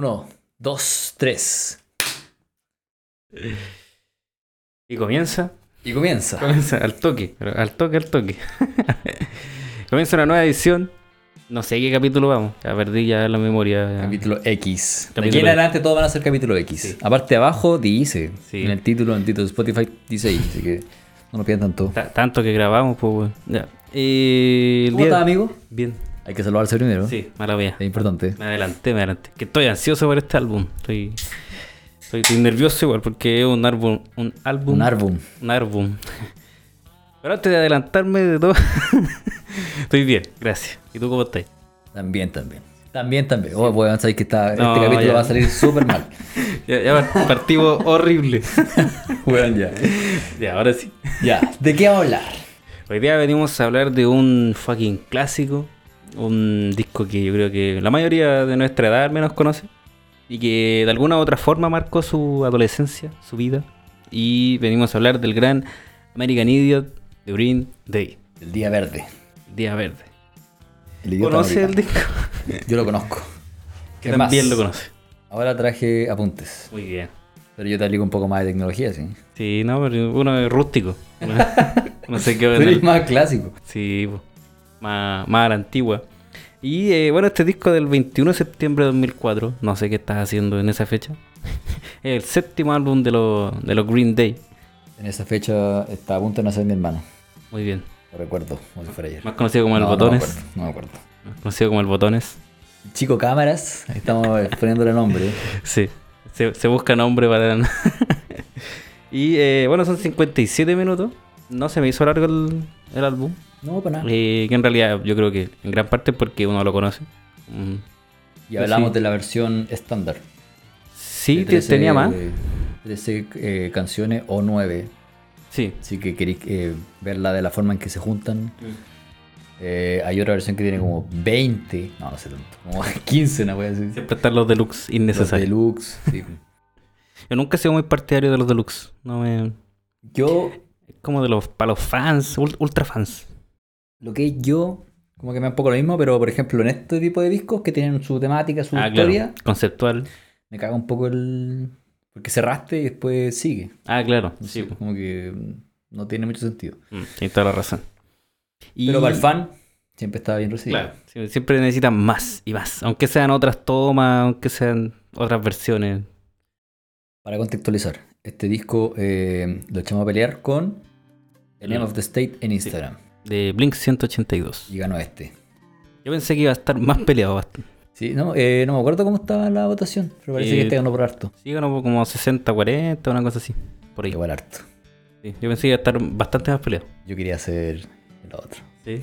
Uno, dos, tres. Y comienza. Y comienza. Comienza al toque, pero al toque, al toque. comienza una nueva edición. No sé qué capítulo vamos. Ya perdí ya la memoria. Capítulo X. De aquí en adelante todos van a ser capítulo X. Sí. Aparte abajo dice. Sí. En el título, en el título de Spotify dice ahí. Así que no lo pierdan tanto. Ta- tanto que grabamos, pues, weón. Ya. Eh, ¿Cómo estás, amigo? Bien. Hay que saludarse primero. Sí, mía. Es importante. Me adelanté, me adelanté. Que estoy ansioso por este álbum. Estoy, estoy, estoy nervioso igual porque es un álbum. Un álbum. Un álbum. Un álbum. Pero antes de adelantarme de todo. estoy bien, gracias. ¿Y tú cómo estás? También, también. También, también. Oh, weón, sabes que está, No, este capítulo ya. va a salir súper mal. Ya, ya partimos horrible. weón, ya. ya, ahora sí. Ya, ¿de qué vamos a hablar? Hoy día venimos a hablar de un fucking clásico. Un disco que yo creo que la mayoría de nuestra edad al menos conoce. Y que de alguna u otra forma marcó su adolescencia, su vida. Y venimos a hablar del gran American Idiot de Green Day. El Día Verde. Día Verde. El idiota ¿Conoce el disco? Yo lo conozco. Que Es más, también lo conoce. Ahora traje apuntes. Muy bien. Pero yo te aplico un poco más de tecnología, sí. Sí, no, pero uno es rústico. No sé qué ver. eres más clásico. Sí, po. Más, más a la antigua. Y eh, bueno, este disco del 21 de septiembre de 2004, no sé qué estás haciendo en esa fecha, es el séptimo álbum de, los de los Green Day. En esa fecha está a punto de nacer mi hermano. Muy bien. Lo recuerdo, como si fuera ayer. Más conocido como el No, no me Botones. acuerdo, No me acuerdo. más conocido como el Botones. Chico Cámaras, estamos poniéndole nombre. Sí, se, se busca nombre para... y eh, bueno, son 57 minutos. No se me hizo largo el, el álbum. No, para nada. Eh, que en realidad yo creo que en gran parte porque uno lo conoce. Mm, Y hablamos sí. de la versión estándar. Sí, De te- 13, tenía más. 13 eh, canciones o 9. Sí. Así que queréis eh, verla de la forma en que se juntan. Eh, hay otra versión que tiene como 20. No, no sé tanto. Como 15, no voy a decir. Siempre están los deluxe Los innecesarios. deluxe. sí. Yo nunca he sido muy partidario de los deluxe. No me... Yo, Es como de los para los fans, ul- ultra fans. Lo que yo, como que me da un poco lo mismo, pero por ejemplo en este tipo de discos que tienen su temática, su Ah, historia, claro. Conceptual. me caga un poco el... Porque cerraste y después sigue. Ah, claro. Sí, como que no tiene mucho sentido. Mm, Tienes toda la razón. Y- Pero para el fan, siempre estaba bien recibido. Claro, siempre necesitan más y más. Aunque sean otras tomas, aunque sean otras versiones. Para contextualizar, este disco eh, lo echamos a pelear con The Name Mm. of the State en Instagram. De Blink 182. Y ganó este. Yo pensé que iba a estar más peleado. Sí, no, eh, no me acuerdo cómo estaba la votación, pero parece Eh, que este ganó por harto. Sí, ganó como 60-40, una cosa así. Por ahí. Igual harto. Sí, yo pensé que iba a estar bastante más peleado. Yo quería hacer el otro. Sí.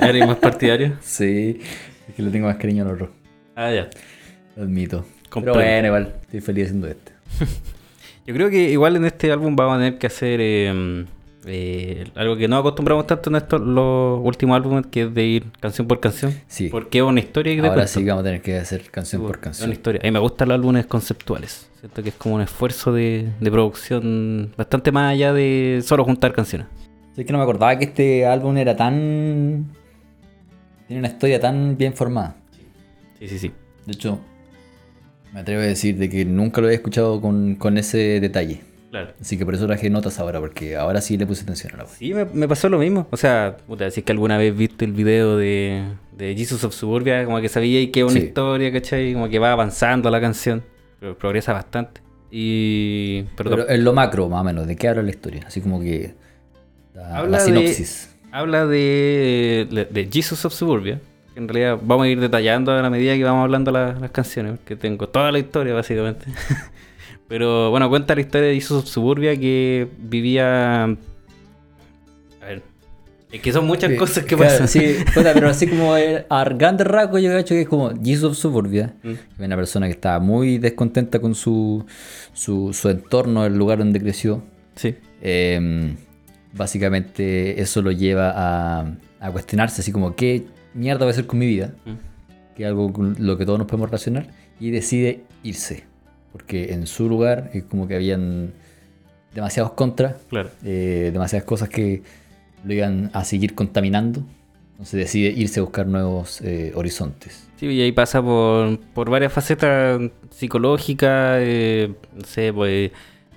¿Eres más partidario? Sí, es que le tengo más cariño al otro. Ah, ya. Lo admito. Comprendo. Pero bueno, igual, estoy feliz haciendo este. Yo creo que igual en este álbum vamos a tener que hacer eh, eh, algo que no acostumbramos tanto en estos los últimos álbumes, que es de ir canción por canción. Sí. Porque es una historia que te Ahora sí que vamos a tener que hacer canción Sí, por Es canción. una historia. A mí me gustan los álbumes conceptuales. Siento que es como un esfuerzo de, de producción bastante más allá de solo juntar canciones. Es que no me acordaba que este álbum era tan. Tiene una historia tan bien formada. Sí, sí, sí. De hecho, me atrevo a decir de que nunca lo había escuchado con, con ese detalle. Claro. Así que por eso traje notas ahora, porque ahora sí le puse atención a la voz. Sí, me, me pasó lo mismo. O sea, puta, si es que alguna vez viste el video de, de Jesus of Suburbia, como que sabía que es una Sí. historia, ¿cachai? Como que va avanzando la canción, pero progresa bastante. Y. Pero, Pero en lo macro, más o menos, ¿de qué habla la historia? Así como que. La, Habla la de- sinopsis. habla de, de Jesus of Suburbia. que En realidad vamos a ir detallando a la medida que vamos hablando la- las canciones, porque tengo toda la historia básicamente. Pero bueno, cuenta la historia de of Suburbia que vivía... A ver, es que son muchas Sí, cosas que claro, pasan. Sí, puta, pero así como eh, a grandes rasgos yo cacho que es como Jesus of Suburbia. Mm. que Una persona que estaba muy descontenta con su, su, su entorno, el lugar donde creció. Sí, Eh, básicamente eso lo lleva a, a cuestionarse así como qué mierda voy a hacer con mi vida, Mm. que es algo con lo que todos nos podemos relacionar, y decide irse, porque en su lugar es como que habían demasiados contras, claro. eh, demasiadas cosas que lo iban a seguir contaminando Entonces decide irse a buscar nuevos eh, horizontes. Sí, y ahí pasa por, por varias facetas psicológicas, eh, no sé, pues,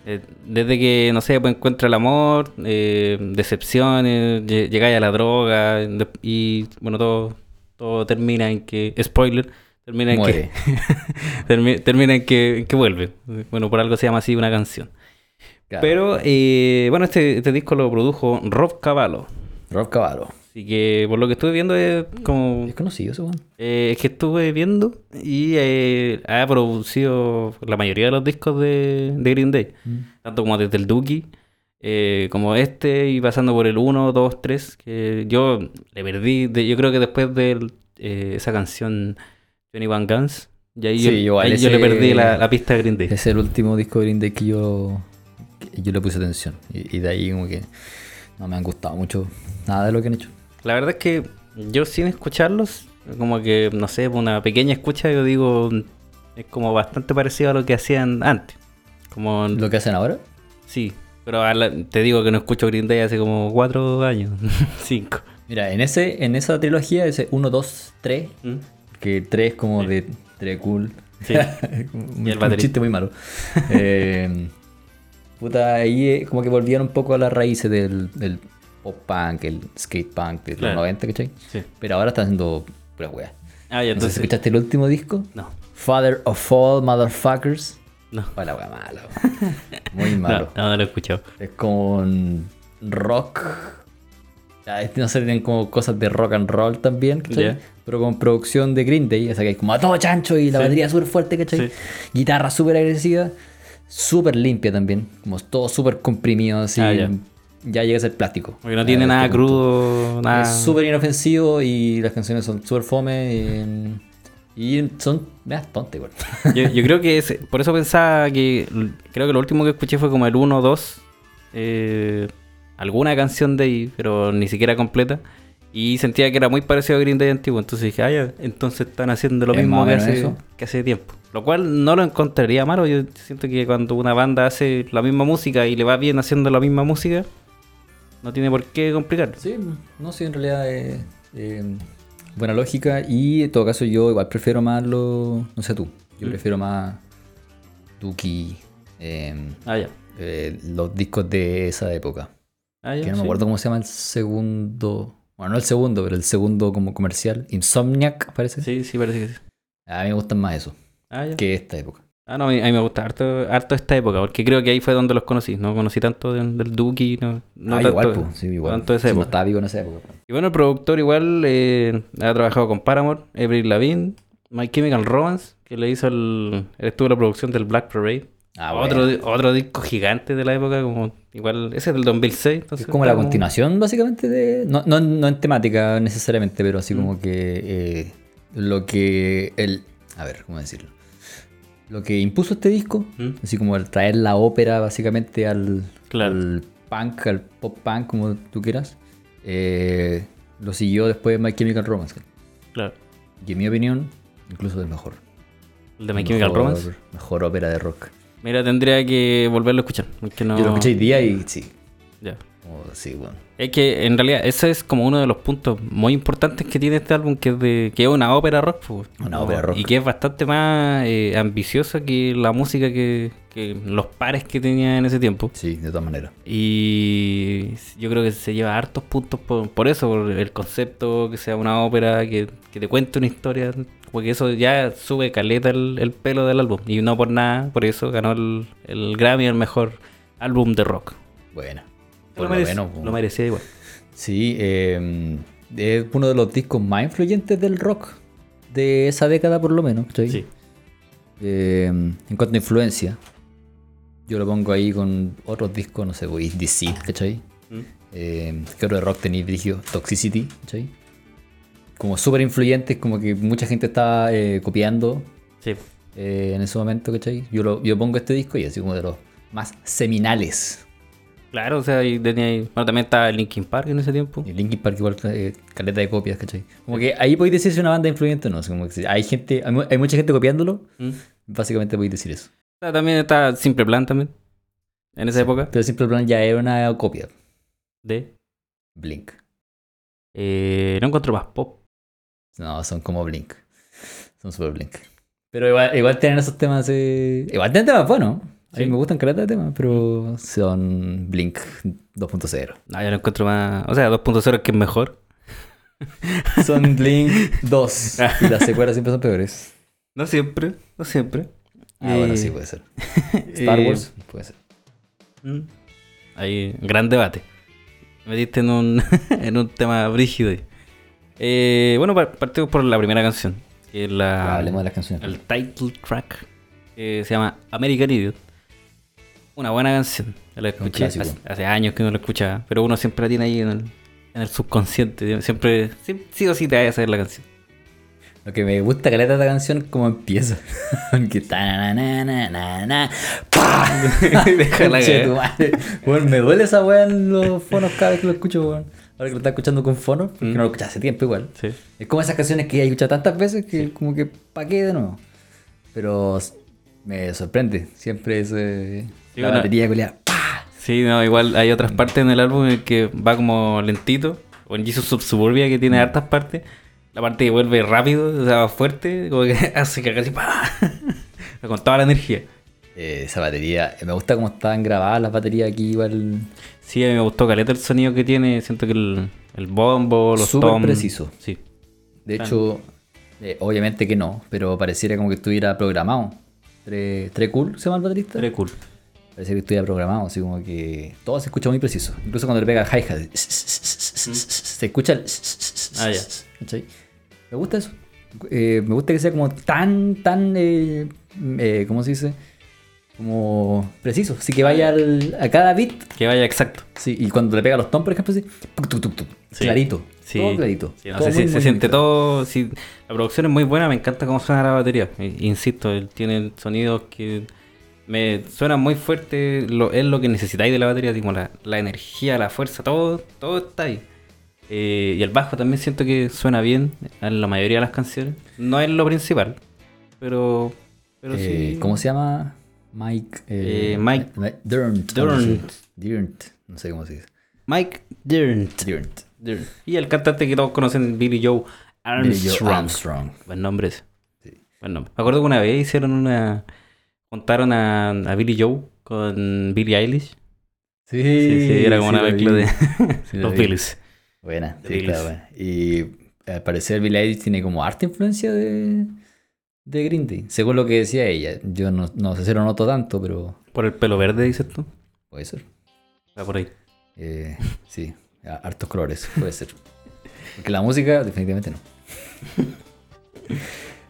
eh, desde que, no sé, pues encuentra el amor, eh, decepciones, lle- llegáis a la droga, y bueno, todo, todo termina en que, spoiler, termina en que, termi- termina en que, que vuelve. Bueno, por algo se llama así una canción. Claro. Pero, eh, bueno, este, este disco lo produjo Rob Cavallo. Rob Cavallo. Así que por lo que estuve viendo es como Es conocido ese eh, es que estuve viendo y eh, ha producido la mayoría de los discos de, de Green Day. Tanto como desde el Dookie, eh, como este, y pasando por el 1, 2, 3, que yo le perdí. de- yo creo que después de esa canción 21 Guns, y ahí, Sí, yo, igual ahí yo le ese- perdí la, la pista de Green Day. Es el último disco de Green Day que yo, que yo le puse atención. Y, y de ahí como que no me han gustado mucho nada de lo que han hecho. La verdad es que yo sin escucharlos, como que, no sé, por una pequeña escucha, yo digo, es como bastante parecido a lo que hacían antes. Como Lo que hacen ahora. Sí, pero a la- te digo que no escucho Green Day hace como cuatro años, cinco. Mira, en ese en esa trilogía, ese 1, 2, 3, ¿Mm? Que 3 es como de 3 cool. Sí. un, un chiste muy malo. Eh, puta, ahí eh, como que volvían un poco a las raíces del, del pop punk, el skate punk de Claro. los 90, ¿cachai? Sí. Pero ahora están haciendo pura wea. Ah, ya, No sé si entonces. escuchaste el último disco. No, Father of All Motherfuckers. no. Fue la wea mala. Muy No, malo. no, no lo he escuchado. Es como un rock. Ya, No sé, tienen como cosas de rock and roll también. Pero con producción de Green Day, o sea que hay como a todo chancho y la Sí. batería súper fuerte, ¿cachai? Sí. Guitarra súper agresiva, súper limpia también, como todo súper comprimido, así. Ah, ya. ya. llega a ser plástico. Porque no tiene nada crudo, nada. Es súper inofensivo y las canciones son súper fome y, y son me das tonta igual. Yo, yo creo que es, por eso pensaba que. Creo que lo último que escuché fue como el 1 2. eh, alguna canción de ahí, pero ni siquiera completa. Y sentía que era muy parecido a Green Day antiguo. Entonces dije, ah, ya, entonces están haciendo lo Es mismo que hace, eso. que hace tiempo. Lo cual no lo encontraría malo. Yo siento que cuando una banda hace la misma música y le va bien haciendo la misma música, no tiene por qué complicarlo. Sí, no sé, en realidad es eh, buena lógica y en todo caso yo igual prefiero más lo, no sé tú, yo Mm. prefiero más Duki, eh, Ah, ya. eh, los discos de esa época. Ah, ya, Que no sí. me acuerdo cómo se llama el segundo, bueno, no el segundo, pero el segundo como comercial, Insomniac parece. Sí, sí, parece que sí. A mí me gustan más eso Ah, ya. que esta época. Ah, no, a mí, a mí me gusta harto, harto esta época, porque creo que ahí fue donde los conocí. No conocí tanto del, del Duki, no, no ah, tanto, igual, pues, sí, igual. tanto de esa Sí, no época. estaba vivo en esa época. pues. Y bueno, el productor igual eh, ha trabajado con Paramore, Avril Lavigne, My Chemical Romance, que le hizo el... Él estuvo en la producción del Black Parade. Ah, otro, bueno. otro disco gigante de la época, como igual, ese es del 2006. Entonces Es como la continuación, básicamente, de. No, no, no en temática necesariamente, pero así Mm. como que. eh, lo que. El. A ver, ¿cómo decirlo? Lo que impuso este disco, ¿Mm? así como el traer la ópera básicamente al, Claro. al punk, al pop punk, como tú quieras, eh, lo siguió después My Chemical Romance. Claro. Y en mi opinión, incluso es mejor. El de My Chemical Mejor- Romance. Mejor ópera de rock. Mira, tendría que volverlo a escuchar. Porque no... Yo lo escuché hoy día y sí. Ya. como, sí, bueno. Es que en realidad ese es como uno de los puntos muy importantes que tiene este álbum, que es de que es una ópera rock. pues. Una ópera rock. Y que es bastante más eh, ambiciosa que la música que, que los pares que tenía en ese tiempo. Sí, de todas maneras. Y yo creo que se lleva hartos puntos por, por eso, por el concepto, que sea una ópera, que, que te cuente una historia, porque eso ya sube caleta el, el pelo del álbum. Y no por nada, por eso ganó el, el Grammy al mejor álbum de rock. Bueno. Lo, Por lo merece- pues. lo merecía igual. Sí, eh, es uno de los discos más influyentes del rock de esa década por lo menos. ¿cachai? Sí. Eh, en cuanto a influencia, yo lo pongo ahí con otros discos, no sé, pues DC, ¿cachai? Mm. Eh, ¿Qué otro de rock tenéis, dirigido? Toxicity, ¿cachai? Como súper influyentes, como que mucha gente estaba eh, copiando Sí. eh, en ese momento, ¿cachai? Yo, lo, yo pongo este disco y así como de los más seminales. Claro, o sea, ahí tenía ahí- Bueno, también estaba Linkin Park en ese tiempo. Y Linkin Park igual eh, caleta de copias, ¿cachai? Como que ahí podéis decir si es una banda influyente o no. o sea, como que hay gente, hay, mu- hay mucha gente copiándolo, Mm. básicamente podéis decir eso. También está Simple Plan también. En esa época. Pero Simple Plan ya era una copia. De. Blink. Eh, no encuentro más pop. No, son como Blink. Son super Blink. Pero igual, igual tienen esos temas. eh, Igual tienen temas buenos. A mí Sí. me gustan caleta de temas, pero son Blink 2.0. No, yo no encuentro más. O sea, 2.0 es que es mejor. Son Blink 2. Y las secuelas siempre son peores. No siempre, no siempre. Ah, bueno, Eh, sí, puede ser. Star eh, Wars, puede ser. Mm. Hay gran debate. Me metiste en un, en un tema brígido. ahí. Eh, bueno, par- partimos por la primera canción. Que es la, Hablemos de las canciones. el title track. Que se llama American Idiot. Una buena canción. La escuché hace, hace años que no la escuchaba. Pero uno siempre la tiene ahí en el, en el subconsciente. Siempre, sí, sí o sí te vaya a saber la canción. Lo que me gusta de esta canción es cómo empieza. que ta na na. Weón, me duele esa weá en los fonos cada vez que lo escucho, weón. Ahora que lo estás escuchando con fonos, porque Mm. no lo escuchas hace tiempo igual. Sí. Es como esas canciones que ya he escuchado tantas veces que como que pa' qué de nuevo. Pero me sorprende. Siempre es eh, Sí, la una- batería. Sí, no, igual hay otras partes en el álbum en el que va como lentito. O en Jesus Sub Suburbia que tiene hartas partes. La parte que vuelve rápido, o sea, fuerte, como que hace que casi ¡pah! con toda la energía. Eh, esa batería. eh, Me gusta cómo están grabadas las baterías aquí igual. Sí, me gustó caleta el sonido que tiene. Siento que el, el bombo, los Súper toms. preciso. Sí. De Claro. hecho, eh, obviamente que no, pero pareciera como que estuviera programado. Tre, Tre Cool se llama el baterista. Very cool. Parece que estuviera programado, así como que todo se escucha muy preciso. Incluso cuando le pega hi-hat, se escucha el. Ah, ya. ¿cachai? Me gusta eso. Eh, me gusta que sea como tan, tan. Eh, eh, ¿Cómo se dice? Como preciso. Así que vaya al- a cada beat. Que vaya exacto. Sí, y cuando le pega los toms, por ejemplo, así. tuc, tuc, tuc, tuc, Sí. Clarito. Sí. Todo clarito. Sí, no todo sé, muy, se, siente todo. sí, la producción es muy buena, me encanta cómo suena la batería. Eh, Insisto, él tiene sonidos que me suenan muy fuerte. Lo, es lo que necesitáis de la batería, como la, la energía, la fuerza, todo, todo está ahí. Eh, y el bajo también siento que suena bien en la mayoría de las canciones. No es lo principal, pero, pero Eh, sí. ¿Cómo se llama? Mike. Eh, Mike Durnt. Durnt. Durnt. No sé cómo se dice. Mike Dirnt. Durnt. Dirnt. Y el cantante que todos conocen, Billy Joe Billy Joe Armstrong. Armstrong. Buen nombre ese. Sí. Buen nombre. Me acuerdo que una vez hicieron una. Juntaron a, a Billy Joe con Billie Eilish. Sí, Sí, sí, era como sí una la mezcla vi. de Sí, los. Billys. Buena, sí, claro, buena. Y al parecer Billie Eilish tiene como harta influencia de, de Green Day. Según lo que decía ella. Yo no, no sé si lo noto tanto, pero Por el pelo verde, dices tú. puede ser. Va por ahí. Eh, sí, hartos colores, puede ser. Porque la música, definitivamente no.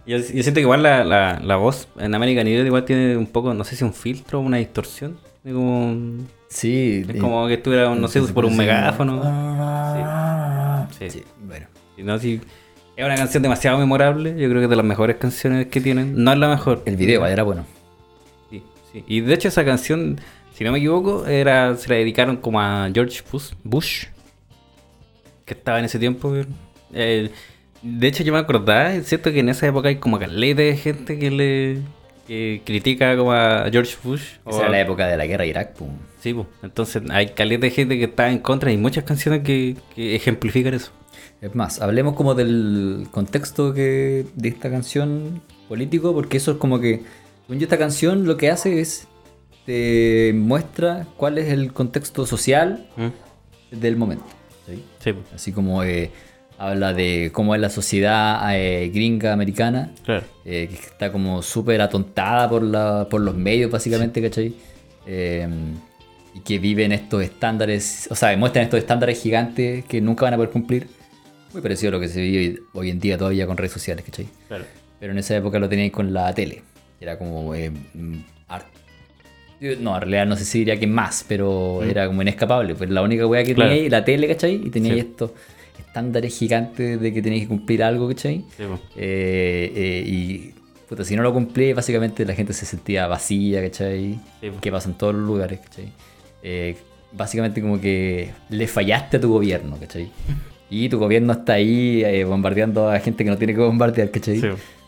Yo, yo siento que igual la, la, la voz en American Idiot igual tiene un poco, no sé si un filtro o una distorsión. Como, Sí. es como que estuviera, no sé, por un megáfono. Sí. Sí. sí, bueno. Si no, si es una canción demasiado memorable. Yo creo que es de las mejores canciones que tienen. No es la mejor. El video era bueno. Sí, sí. Y de hecho esa canción, si no me equivoco, era se la dedicaron como a George Bush, que estaba en ese tiempo. Eh, de hecho yo me acordaba, es cierto que en esa época hay como caleta de gente que le que critica como a George Bush. o Esa era la época de la guerra de Irak, pum. Sí, pues. entonces hay caleta de gente que está en contra y muchas canciones que, que ejemplifican eso. Es más, hablemos como del contexto que de esta canción político, porque eso es como que, según yo, esta canción lo que hace es te muestra cuál es el contexto social del momento. ¿sí? Sí, Así como eh, habla de cómo es la sociedad eh, gringa americana, claro. eh, que está como súper atontada por, la, por los medios, básicamente, ¿cachai? Eh, y que viven estos estándares, o sea, muestran estos estándares gigantes que nunca van a poder cumplir. Muy parecido a lo que se vive hoy, hoy en día todavía con redes sociales, ¿cachai? claro. Pero en esa época lo teníais con la tele. Era como... eh, mm, no, en realidad no sé si diría que más, pero Mm. era como inescapable. Pues la única weá que Claro. la tele, ¿cachai? Y teníais Sí. estos estándares gigantes de que tenéis que cumplir algo, ¿cachai? Sí, pues. Eh, eh, y puta, si no lo cumplí, básicamente la gente se sentía vacía, ¿cachai? Sí, po. Que pasa en todos los lugares, ¿cachai? Eh, básicamente como que le fallaste a tu gobierno, ¿cachai? Y tu gobierno está ahí eh, bombardeando a gente que no tiene que bombardear, ¿cachai? Sí,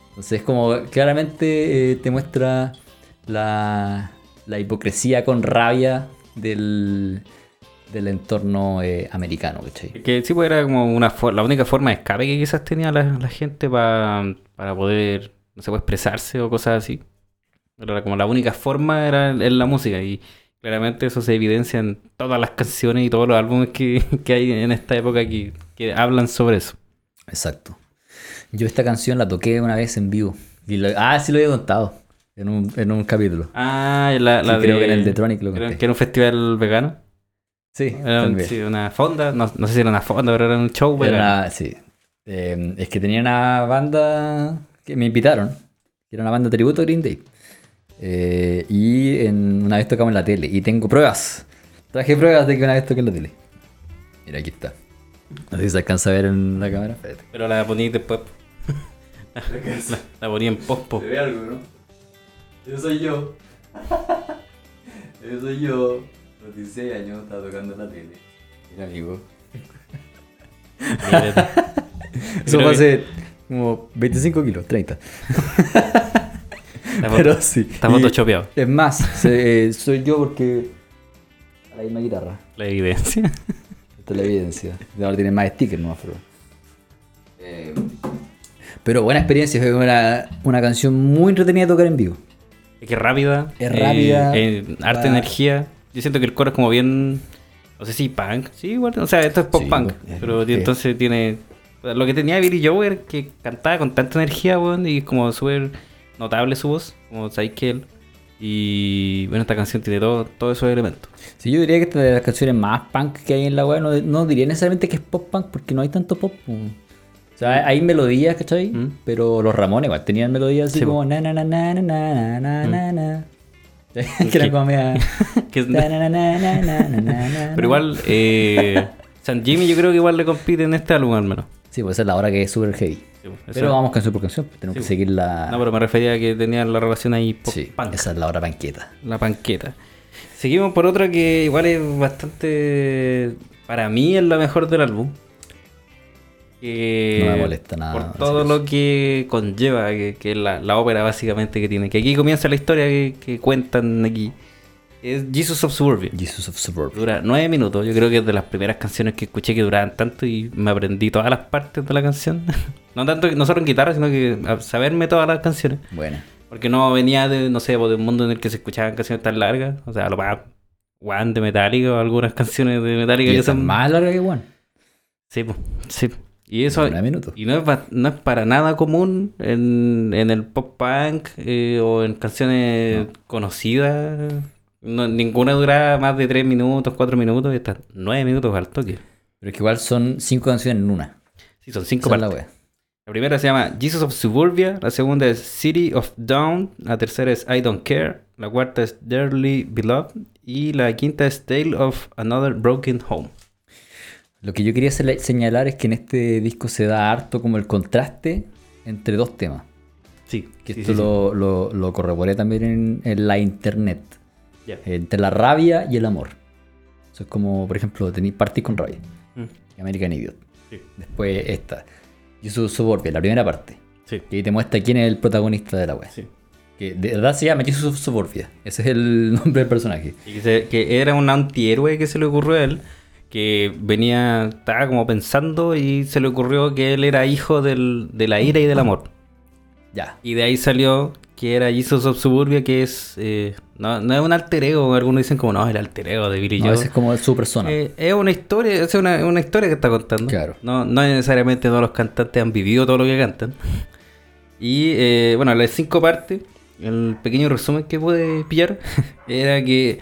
Entonces como claramente eh, te muestra la, la hipocresía con rabia del, del entorno eh, americano, ¿cachai? Que sí, pues era como una la única forma de escape que quizás tenía la, la gente pa- para poder, no sé, pues, expresarse o cosas así. Era como la única forma era en, en la música y claramente eso se evidencia en todas las canciones y todos los álbumes que, que hay en esta época que, que hablan sobre eso. Exacto. Yo esta canción la toqué una vez en vivo. Y lo- ah, sí lo había contado en un, en un capítulo. Ah, la, la Sí, creo de- que en el de Tronic lo creo conté. que era un festival vegano. Sí, Era un- sí, una fonda, no, no sé si era una fonda, pero era un show Era vegano. una- sí. Eh, es que tenía una banda que me invitaron, que era una banda tributo a Green Day. Eh, y en, una vez tocamos en la tele. Y tengo pruebas. Traje pruebas de que una vez toqué en la tele. Mira, aquí está. No sé si se alcanza a ver en la cámara. Espérate. Pero la poní después. la, la poní en pospo. ve algo, ¿no? Yo soy yo. yo soy yo. A los 16 años estaba tocando en la tele. Mira, amigo. Eso fue que- hace como 25 kilos, 30. Está Pero sí. Está Y photoshopeado. Es más, se- eh, soy yo porque. La misma guitarra. La evidencia. Esta es la evidencia. Ahora tiene más stickers, no pero. Eh, pero buena experiencia, fue una, una canción muy entretenida de tocar en vivo. Es que es rápida. Es rápida, eh, harta va- energía. Yo siento que el coro es como bien. No sé si punk. Sí, igual. O sea, esto es pop Sí, punk. pues, Pero sí. entonces tiene. Lo que tenía Billy Joe era que cantaba con tanta energía, weón. Y es como súper notable su voz. Como sabéis que él. Y bueno, esta canción tiene todo, todos esos elementos. Sí, yo diría que esta es de las canciones más punk que hay en la web. No, no diría necesariamente que es pop punk porque no hay tanto pop. po. O sea, hay melodías, ¿cachai? Mm. Pero los Ramones igual tenían melodías así Sí, como na na na na na na na na na. que era como media-. Pero igual, eh, San Jimmy yo creo que igual le compite en este álbum al menos. Sí, pues esa es la hora que es súper heavy. Sí, pues, Pero vamos canción por canción, pues, tenemos Sí, que pues. seguir la. No, pero me refería a que tenía la relación ahí sí, esa es la hora panqueta. la panqueta. Seguimos por otra que igual es bastante... Para mí es la mejor del álbum. Que No me molesta nada Por todo lo que conlleva, que, que es la, la ópera básicamente que tiene. Que aquí comienza la historia que, que cuentan aquí. Es Jesus of Suburbia. Jesus of Suburbia. Dura nueve minutos. Yo creo que es de las primeras canciones que escuché que duraban tanto y me aprendí todas las partes de la canción. no tanto, no solo en guitarra, sino que a saberme todas las canciones. Bueno, Porque no venía de, no sé, pues, de un mundo en el que se escuchaban canciones tan largas. O sea, lo más One de Metallica o algunas canciones de Metallica y que son más larga que One. Sí, pues, sí. Y eso, y no es, no es para nada común en, en el pop punk eh, o en canciones conocidas. No, ninguna dura más de 3 minutos, 4 minutos y está 9 minutos al toque. Pero es que igual son cinco canciones en una. Sí, son 5 Esa es la partes. wea. La primera se llama Jesus of Suburbia, la segunda es City of Dawn, la tercera es I Don't Care, la cuarta es Dearly Beloved y la quinta es Tale of Another Broken Home. Lo que yo quería señalar es que en este disco se da harto como el contraste entre dos temas. Sí, Que sí, esto sí, sí. lo, lo, lo corroboré también en, en la internet. Ya. Entre la rabia y el amor. Eso es como, por ejemplo, tení, partís con rabia. Mm, American Idiot. sí, Después esta. Jesus Suburbia, la primera parte. sí, Que te muestra quién es el protagonista de la web. sí. Que de verdad se llama Jesus Suburbia. Ese es el nombre del personaje. Y que, se- que era un antihéroe que se le ocurrió a él, que venía, estaba como pensando y se le ocurrió que él era hijo del- de la ira y del amor. Ya. Y de ahí salió que era Jesus of Suburbia, que es, eh, no, no es un alter ego, algunos dicen como no, el alter ego de Billy No, Joe. es como su persona. Eh, es una historia, es una, una historia que está contando. Claro. No, no necesariamente todos los cantantes han vivido todo lo que cantan. Y eh, bueno, las cinco partes, el pequeño resumen que pude pillar era que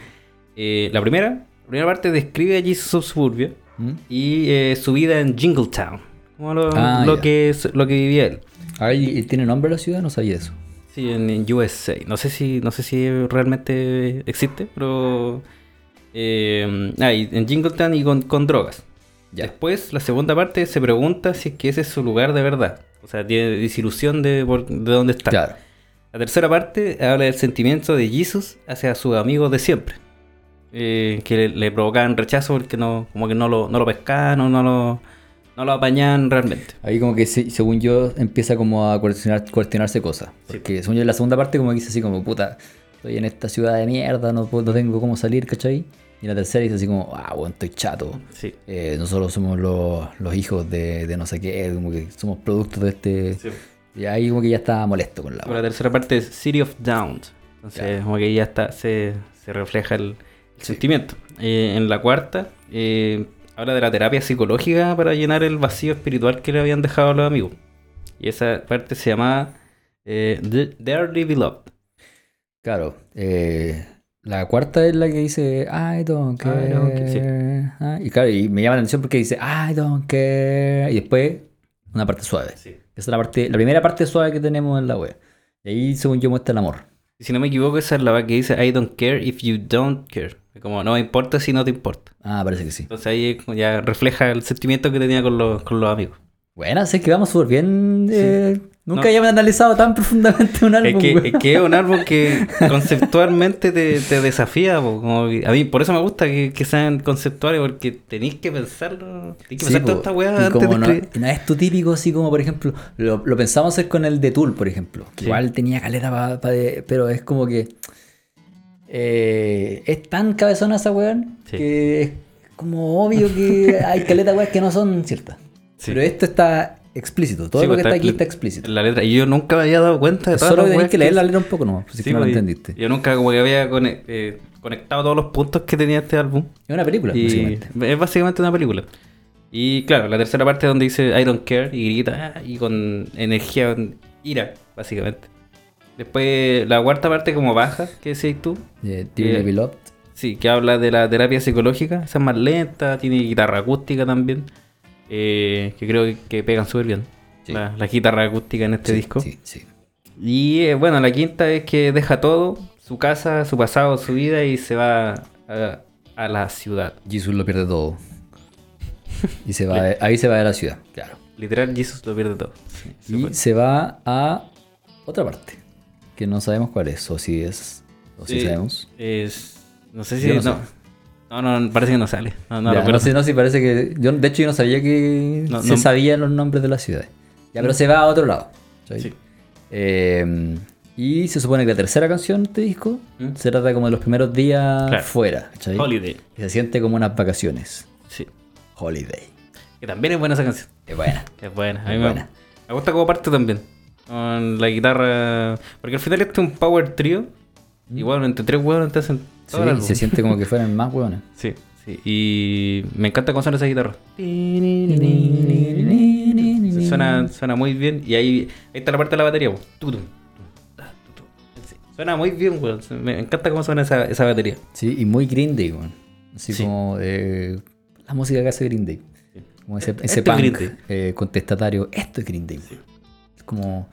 la primera, la primera parte describe a Jesus of Suburbia ¿Mm? y su vida en Jingletown, como lo, Ah, lo que, es- lo que vivía él. Ah, ¿y- y ¿Tiene nombre la ciudad? No sabía eso. Sí, en, en USA. No sé si, no sé si realmente existe, pero eh, ah, y en Jingletown y con, con drogas. Ya. Después, la segunda parte se pregunta si es que ese es su lugar de verdad. O sea, tiene desilusión de, de dónde está. Claro. La tercera parte habla del sentimiento de Jesus hacia sus amigos de siempre. Eh, que le, le provocaban rechazo porque no, como que no lo, no lo pescaban o no lo, no lo apañaban realmente. Ahí como que se- según yo empieza como a cuestionar, cuestionarse cosas. Porque según yo en la segunda parte como que dice así como, puta, estoy en esta ciudad de mierda, no, no tengo cómo salir, ¿cachai? Y la tercera dice así como, ah, bueno, estoy chato. Sí. Eh, nosotros somos los, los hijos de, de no sé qué, como que somos productos de este... Sí. Y ahí como que ya estaba molesto con la... Por la tercera parte es City of Downs. Entonces, como que ya está, se, se refleja el, el sentimiento. Eh, en la cuarta, eh, habla de la terapia psicológica para llenar el vacío espiritual que le habían dejado a los amigos. Y esa parte se llama eh, The Dearly Beloved. Claro. eh, la cuarta es la que dice I don't care. I don't care, sí. Ah, Y claro, y me llama la atención porque dice I don't care. Y después una parte suave. Esa es la parte, la primera parte suave que tenemos en la web. Y ahí, según yo, muestra el amor. Y si no me equivoco, esa es la que dice I don't care if you don't care. Como no me importa si no te importa. Ah, parece que sí. Entonces ahí ya refleja el sentimiento que tenía con los, con los amigos. Bueno, sé que vamos súper bien. eh, nunca No. habíamos analizado tan profundamente un álbum. Es que, es que es un álbum que conceptualmente te, te desafía. como a mí, por eso me gusta que, que sean conceptuales, porque tenéis que pensarlo. Tenéis que Sí, pensar toda esta weá antes de no, es tu típico, así como por ejemplo, lo, lo pensamos hacer con el de Tool, por ejemplo. que Sí. Igual tenía caleta pero es como que eh, es tan cabezona esa Sí. que es como obvio que hay caleta weas que no son ciertas. Sí. Pero esto está explícito, todo Sí, lo pues, que está aquí está explícito. La letra. Y yo nunca me había dado cuenta de todas Solo weas que leer la letra un poco nomás, si es Sí, que no lo pues, y- entendiste. Yo nunca como que había eh, conectado todos los puntos que tenía este álbum. Es una película, Y básicamente. es básicamente una película. Y claro, la tercera parte donde dice I don't care y grita y con energía, con ira, básicamente. Después la cuarta parte como baja, que decías tú. Dearly eh, Beloved. Sí, que habla de la terapia psicológica. Esa es más lenta, tiene guitarra acústica también. Eh, que creo que, que pegan súper bien. Sí. La, la guitarra acústica en este Sí, disco. Sí. Y eh, bueno, la quinta es que deja todo, su casa, su pasado, su vida y se va a, a la ciudad. Jesus lo pierde todo. Y se va, ahí se va de la ciudad, claro. Literal, Jesus lo pierde todo. Y se va a otra parte. Que no sabemos cuál es. O si es. O si sabemos. Es, no sé si. No, no no, no, parece que no sale. No, no, Ya, no sé, no, si parece que. Yo, de hecho, yo no sabía que No, se sabían los nombres de las ciudades. Ya, pero se va a otro lado. Sí. Eh, y se supone que la tercera canción de este disco ¿Mm? se trata como de los primeros días Claro. fuera. Holiday. Y se siente como unas vacaciones. Sí. Holiday. Que también es buena esa canción. Es buena. Es buena. A mí Es me, buena. me gusta como parte también. Con la guitarra. Porque al final este es un power trio. Igual entre tres huevos te hacen El álbum. se siente como que fueran más hueones. Sí, sí. Y me encanta cómo suena esa guitarra. Suena, suena muy bien. Y ahí, ahí está la parte de la batería. Suena muy bien, weón. Me encanta cómo suena esa, esa batería. Sí, y muy Green Day, weón. Así Sí. como eh, la música que hace Green Day. Como ese, Esto ese es punk eh, contestatario. Esto es Green Day. Es como...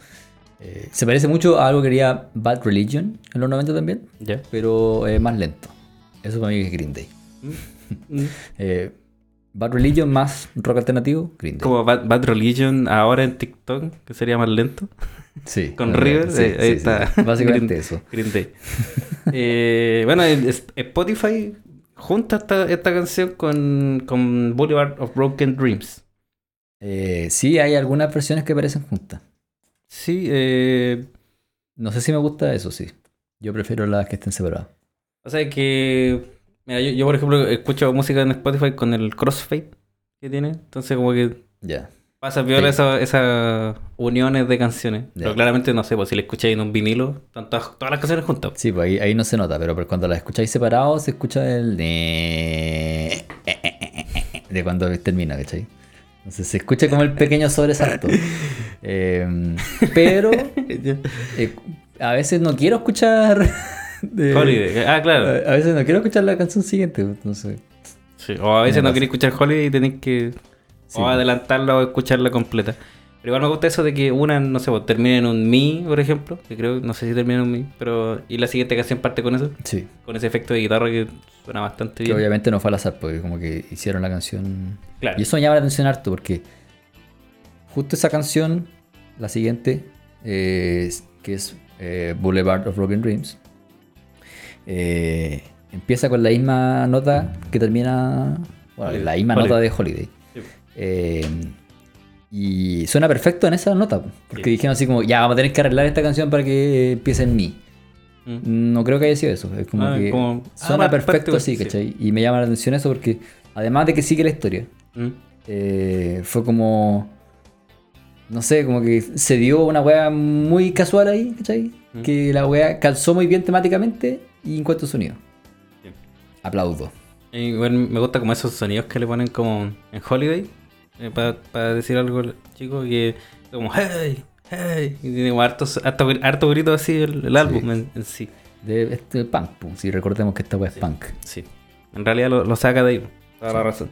eh, se parece mucho a algo que haría Bad Religion en los 90 también, pero eh, más lento. Eso para mí es Green Day. Mm. Eh, Bad Religion más rock alternativo, Green Day. Como Bad, Bad Religion ahora en TikTok, que sería más lento. Sí, Con River, sí, eh, ahí sí, está. sí. Básicamente Green- eso. Green Day. Bueno, Spotify junta esta, esta canción con, con Boulevard of Broken Dreams. Sí, hay algunas versiones que parecen juntas. Sí, eh, No sé si me gusta eso, sí. Yo prefiero las que estén separadas. o sea que, mira, yo, yo, por ejemplo escucho música en Spotify con el crossfade que tiene, entonces como que Ya. pasa viola Sí. esas esas uniones de canciones. Pero claramente no sé, pues si le escucháis en un vinilo, están todas, todas las canciones juntas. Sí, pues ahí, ahí no se nota, pero cuando las escucháis separados se escucha el de... de cuando termina, ¿cachai? Entonces se escucha como el pequeño sobresalto. Eh, pero eh, a veces no quiero escuchar... de- Holiday, ah, claro. A a veces no quiero escuchar la canción siguiente, entonces... Sí, O a veces no queréis escuchar Holiday y tenéis que Sí. o adelantarla o escucharla completa. Pero igual me gusta eso de que una, no sé, pues, termine en un mi, por ejemplo, que creo, no sé si termina en un mi, pero y la siguiente canción parte con eso, Sí, con ese efecto de guitarra que suena bastante que bien. obviamente no fue al azar, porque como que hicieron la canción... Claro. Y eso me llama la atención harto porque justo esa canción, la siguiente, eh, que es eh, Boulevard of Broken Dreams, eh, empieza con la misma nota que termina, bueno, Holiday. la misma Holiday. nota de Holiday. Sí. Y suena perfecto en esa nota, porque Sí. dijeron así como, ya, vamos a tener que arreglar esta canción para que empiece en mí. Mm. No creo que haya sido eso. Es como Ah, que como- suena ah, perfecto perfecto, así, sí. ¿cachai? Y me llama la atención eso porque, además de que sigue la historia, Mm. eh, fue como. No sé, como que se dio una wea muy casual ahí, ¿cachai? Mm. Que la wea calzó muy bien temáticamente y en cuanto a sonido. Aplaudo. Y me gusta como esos sonidos que le ponen como en Holiday. Para decir algo chico que como hey, hey. Y tiene como hartos, harto, harto grito así el, el álbum en, en sí. De este punk, pues, si recordemos que esta wea es punk. Sí. En realidad lo, lo saca de ahí. Toda la razón.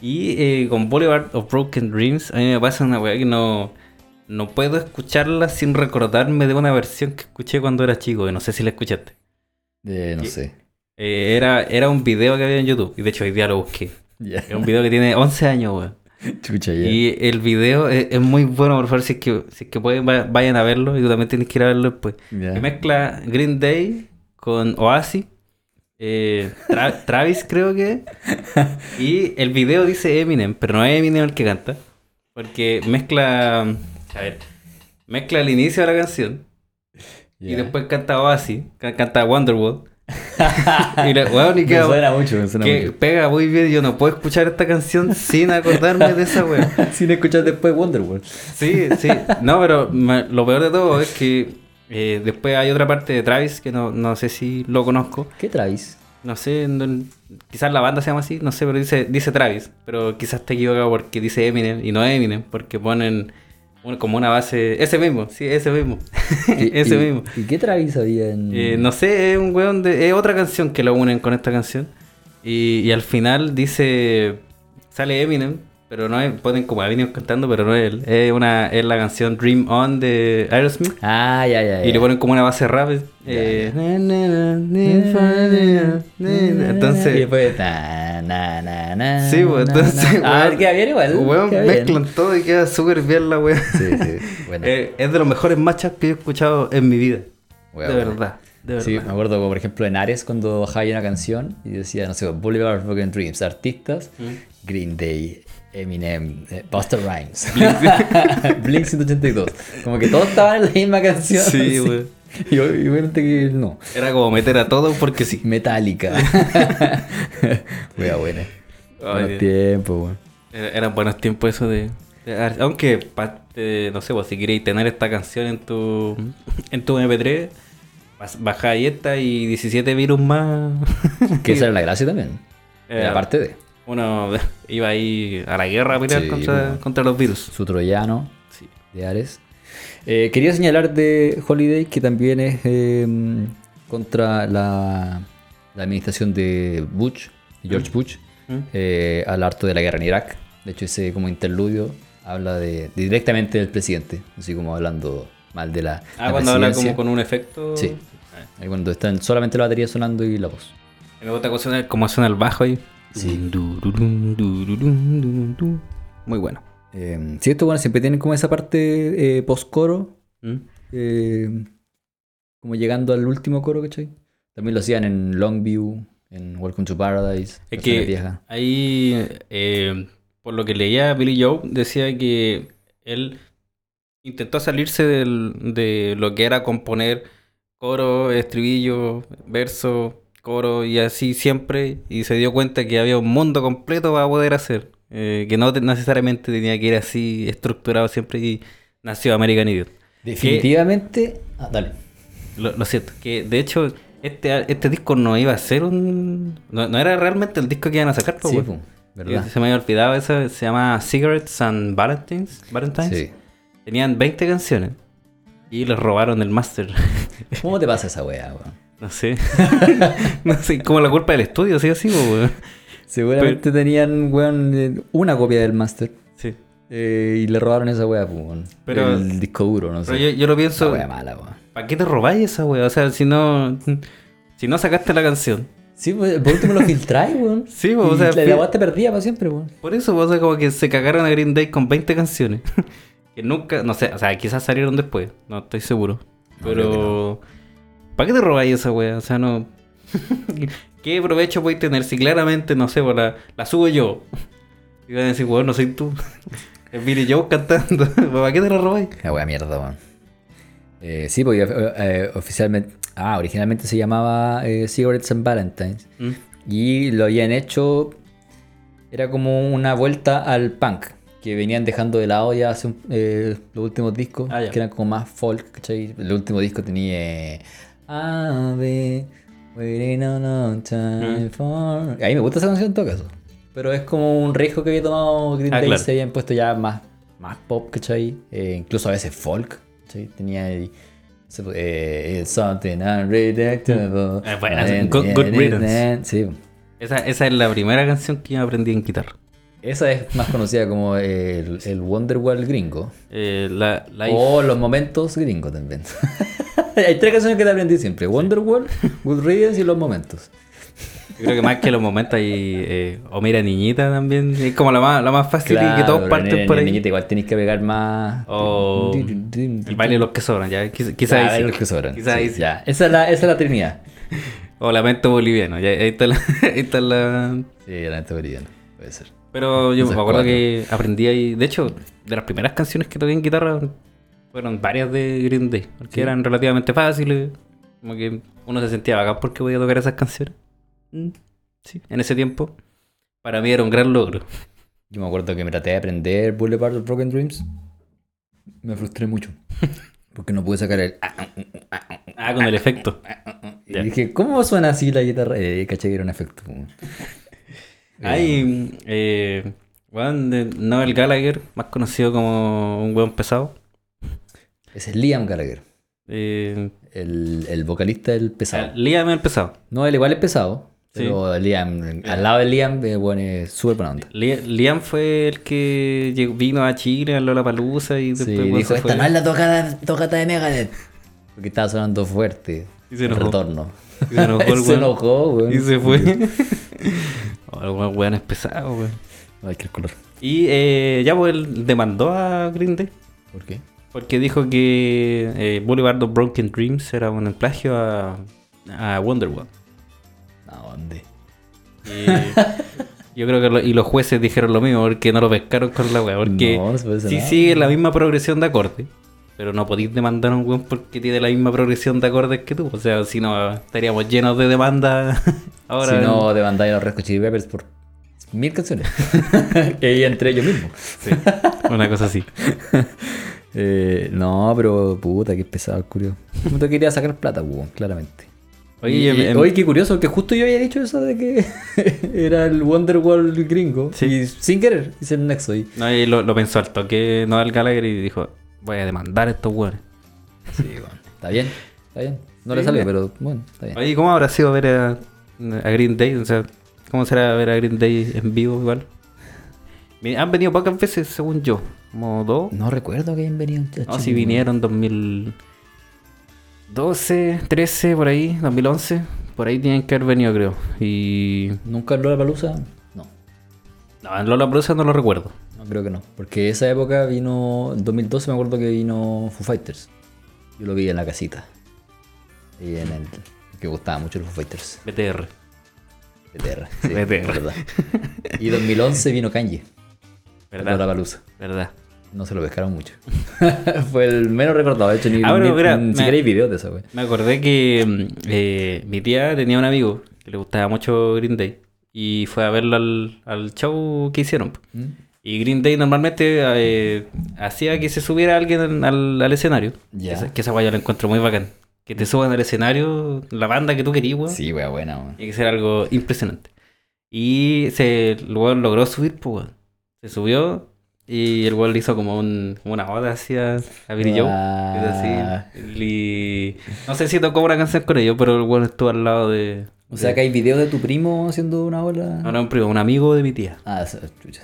Y eh, con Boulevard of Broken Dreams, a mí me pasa una weá que no, no puedo escucharla sin recordarme de una versión que escuché cuando era chico. Que no sé si la escuchaste. Eh, no sé. Eh, era, era un video que había en YouTube. Y de hecho hoy día lo busqué. Ya. Es un video que tiene 11 años, weón. Chucha, ya. Y el video es, es muy bueno, por favor, si es que, si es que pueden, va- vayan a verlo. Y tú también tienes que ir a verlo después. Que mezcla Green Day con Oasis. eh, Tra- Travis creo que. Y el video dice Eminem, pero no es Eminem el que canta. Porque mezcla... A ver. Mezcla el inicio de la canción. Y después canta Oasis. ca- Canta Wonderwall. y la, weón, y Me suena mucho, me suena que mucho. pega muy bien. Yo no puedo escuchar esta canción sin acordarme de esa weón. Sin escuchar después Wonderwall. Sí, sí. No, pero me- lo peor de todo es que eh, después hay otra parte de Travis que no, no sé si lo conozco. ¿Qué Travis? No sé, no- quizás la banda se llama así, no sé, pero dice, dice Travis. Pero quizás te equivocado porque dice Eminem y no Eminem, porque ponen como una base. Ese mismo, sí, ese mismo. ¿Y- ese y- mismo. ¿Y qué Travis había en.? Eh, no sé, es un weón de. Es otra canción que lo unen con esta canción. Y, y al final dice. Sale Eminem, pero no es. Ponen como Eminem cantando, pero no es él. Es, una, es la canción Dream On de Aerosmith. Ah, ya, ya. Y le ponen como una base rap. eh, na, na, na, na, na. Y Entonces. después. Na, na, na, na, Sí, pues na, entonces. na. Ah, weón, queda bien igual. Weón, queda bien. mezclan todo y queda súper bien la weón. Sí, sí. Bueno. Eh, es de los mejores matchups que he escuchado en mi vida. Weón, de verdad. Sí, me acuerdo, como, por ejemplo, en Ares, cuando bajaba una canción y decía, no sé, Boulevard of Broken Dreams, artistas, Mm. Green Day, Eminem, eh, Buster Rhymes, Blink 182. Como que todos estaban en la misma canción. Sí, weón. Y ob- y obviamente que no. Era como meter a todos porque sí. Metallica. Wea buena. Buenos Dios. tiempos, weón. Era- Eran buenos tiempos eso de... de- aunque, pa- eh, no sé, pues, si queréis tener esta canción en tu, en tu MP3, bas- bajáis esta y 17 virus más. Que esa era la gracia también. Eh, Era parte de Uno iba ahí a la guerra a pelear Sí, contra, bueno. contra los virus. su troyano Sí. de Ares. Eh, quería señalar de Holiday que también es eh, contra la, la administración de Bush, George Bush, ¿Mm? eh, al harto de la guerra en Irak. De hecho, ese como interludio habla de, directamente del presidente, así como hablando mal de la, Ah, la cuando habla como con un efecto. Sí. Ah, Ahí cuando están solamente la batería sonando y la voz. Me gusta cómo suena el bajo ahí. Sí. Muy bueno. Eh, sí, esto bueno, siempre tienen como esa parte eh, post-coro, ¿Mm? eh, como llegando al último coro, ¿cachai? También lo hacían en Longview, en Welcome to Paradise. Es que ahí, eh, por lo que leía Billy Joe, decía que él intentó salirse del- de lo que era componer coro, estribillo, verso, coro y así siempre, y se dio cuenta que había un mundo completo para poder hacer, eh, que no te- necesariamente tenía que ir así estructurado siempre y nació American Idiot. Definitivamente. Ah, dale. Lo, lo siento, que de hecho este, este disco no iba a ser un... No, no era realmente el disco que iban a sacar, po, Sí, pum, ¿verdad? Se me había olvidado eso, se llama Cigarettes and Valentines. Valentines. Sí. Tenían 20 canciones y les robaron el master. ¿Cómo te pasa esa weá, weón? No sé. no sé, como la culpa del estudio, sí, así, po, weón. Seguramente tenían, weón, una copia del master. Sí. eh, y le robaron esa weá, pues, weón. Pero- El disco duro, no Pero sé. yo, yo lo pienso, weá mala, weón. ¿para qué te robáis esa wea? O sea, si no, si no sacaste la canción. Sí, pues, por último lo filtráis, weón. Sí, pues, o sea, la, la weá te perdía para siempre, weón. Por eso, o sea, como que se cagaron a Green Day con 20 canciones. que nunca, no sé, o sea, quizás salieron después, no estoy seguro. No, creo Pero, ¿para qué te robáis esa wea? O sea, no. ¿Qué provecho podéis tener si claramente, no sé, pues, la, la subo yo? Y van a decir, weón, no soy tú. Es Billy Joe cantando. ¿Para qué te la robáis? La weá mierda, weón. Eh, sí, porque eh, oficialmente, Ah, originalmente se llamaba eh, Cigarettes and Valentines. Mm. Y lo habían hecho. Era como una vuelta al punk. Que venían dejando de lado ya hace un- eh, los últimos discos. Ah, ya. que eran como más folk, ¿cachai? El último disco tenía. eh, I'll be waiting a long time for. A mí me gusta esa canción en todo caso. Pero es como un riesgo que había tomado Green Ah, Day. claro. Se habían puesto ya más, más pop, ¿cachai? Eh, incluso a veces folk, ¿cachai? Tenía se- Eh, it's something unredactable. Eh, buena, good- good riddance. Sí. Esa, esa es la primera canción que yo aprendí en guitarra. Esa es más conocida como el, el Wonderwall gringo. Eh, la, O los momentos gringos también. Hay tres canciones que te aprendí siempre. Wonderwall, Good Riddance y los momentos. Yo creo que más que los momentos hay. Eh, o mira, niñita también. Es como la más, la más fácil y que todos parten en- por ahí. niñita igual tenés que pegar más. O el baile de los que sobran, ya. Quizás Quizá los que sobran. Quizás sí, ya. Esa es la, esa es la trinidad. O lamento boliviano, ya. Ahí está la. ahí está la... Sí, la neta boliviana. Puede ser. Pero yo me acuerdo cuatro. que aprendí ahí. De hecho, de las primeras canciones que toqué en guitarra fueron varias de Green Day. Porque Sí. eran relativamente fáciles. Como que uno se sentía bacán porque podía tocar esas canciones. Mm, Sí, en ese tiempo. Para mí era un gran logro. Yo me acuerdo que me traté de aprender Boulevard of Broken Dreams. Me frustré mucho. Porque no pude sacar el. Ah, con el efecto. Y dije, ¿cómo suena así la guitarra? Eh, caché que era un efecto. Hay, eh, weón, de Noel Gallagher, más conocido como un weón pesado. Ese es Liam Gallagher, Eh, el, el vocalista del pesado. Liam el pesado. No, él igual es pesado. Sí. Pero Liam, al lado de Liam, eh, bueno, es súper buena onda. Liam fue el que llegó- vino a Chile, a Lollapalooza y Sí, después weón, dijo, esta fue. no es la tocata, tocata de Megadeth. Porque estaba sonando fuerte. Y se el enojó. retorno. Y se enojó el se enojó, weón. Y se fue. oh, el weón, weón es pesado, weón. Ay, qué color. Y eh, ya pues él demandó a Green Day ¿Por qué? Porque dijo que eh, Boulevard of Broken Dreams era un plagio a, a Wonderwall. ¿A dónde? Y yo creo que lo- y los jueces dijeron lo mismo porque no lo pescaron con la weá. Porque No, sí nada. sigue la misma progresión de acordes. Pero no podéis demandar a un weón porque tiene la misma progresión de acordes que tú. O sea, si no, estaríamos llenos de demandas ahora. si no, demandáis a los Red Hot Chili Peppers por mil canciones. y entre ellos mismos. Sí, una cosa así. Eh, no, pero puta, qué pesado el curioso. No te quería sacar plata, weón, claramente. Oye, Y- em- oye, qué curioso, que justo yo había dicho eso de que era el Wonderwall gringo. Sí. Y sin querer hice el nexo ahí. No, y lo, lo pensó al toque Noel Gallagher y dijo, voy a demandar a estos weones. Sí, bueno. Está bien, está bien. No le salió, pero bueno, está bien. Oye, ¿cómo habrá sido ver a, a Green Day? O sea, ¿cómo será ver a Green Day en vivo igual? Han venido pocas veces, según yo. Como dos. No recuerdo que hayan venido. No, si vinieron 2012, 13, por ahí, 2011. Por ahí tienen que haber venido, creo. Y. ¿Nunca en Lola Palusa? No, No, en Lola Brusa no lo recuerdo. no creo que no. Porque esa época vino, en 2012 me acuerdo que vino Foo Fighters. Yo lo vi en la casita. Y en el. que gustaba mucho los Foo Fighters. BTR. BTR. Sí, BTR. verdad. Y 2011 vino Kanye. ¿Verdad? Palusa. ¿Verdad? No se lo pescaron mucho. Fue el menos recordado. De hecho, ni, Ah, ni, mira, ni me- siquiera hay videos de esa, wey. Me acordé que mm, eh, mi tía tenía un amigo que le gustaba mucho Green Day. Y fue a verlo al, al show que hicieron. ¿Mm? Y Green Day normalmente eh, hacía que se subiera alguien al, al escenario. Ya. Que esa- Que esa guay yo la encuentro muy bacán. Que te suban al escenario la banda que tú querías, weón. Sí, wea, buena, weón. Tiene que ser algo impresionante. Y se, weón logró subir, pues. Se subió y el weón le hizo como, un, como una oda hacia a Billy. Ah. Así. Y no sé si tocó una canción con ellos, pero el weón estuvo al lado de. O sea, que hay videos de tu primo haciendo una ola. No, no, un primo, un amigo de mi tía. Ah, chucha.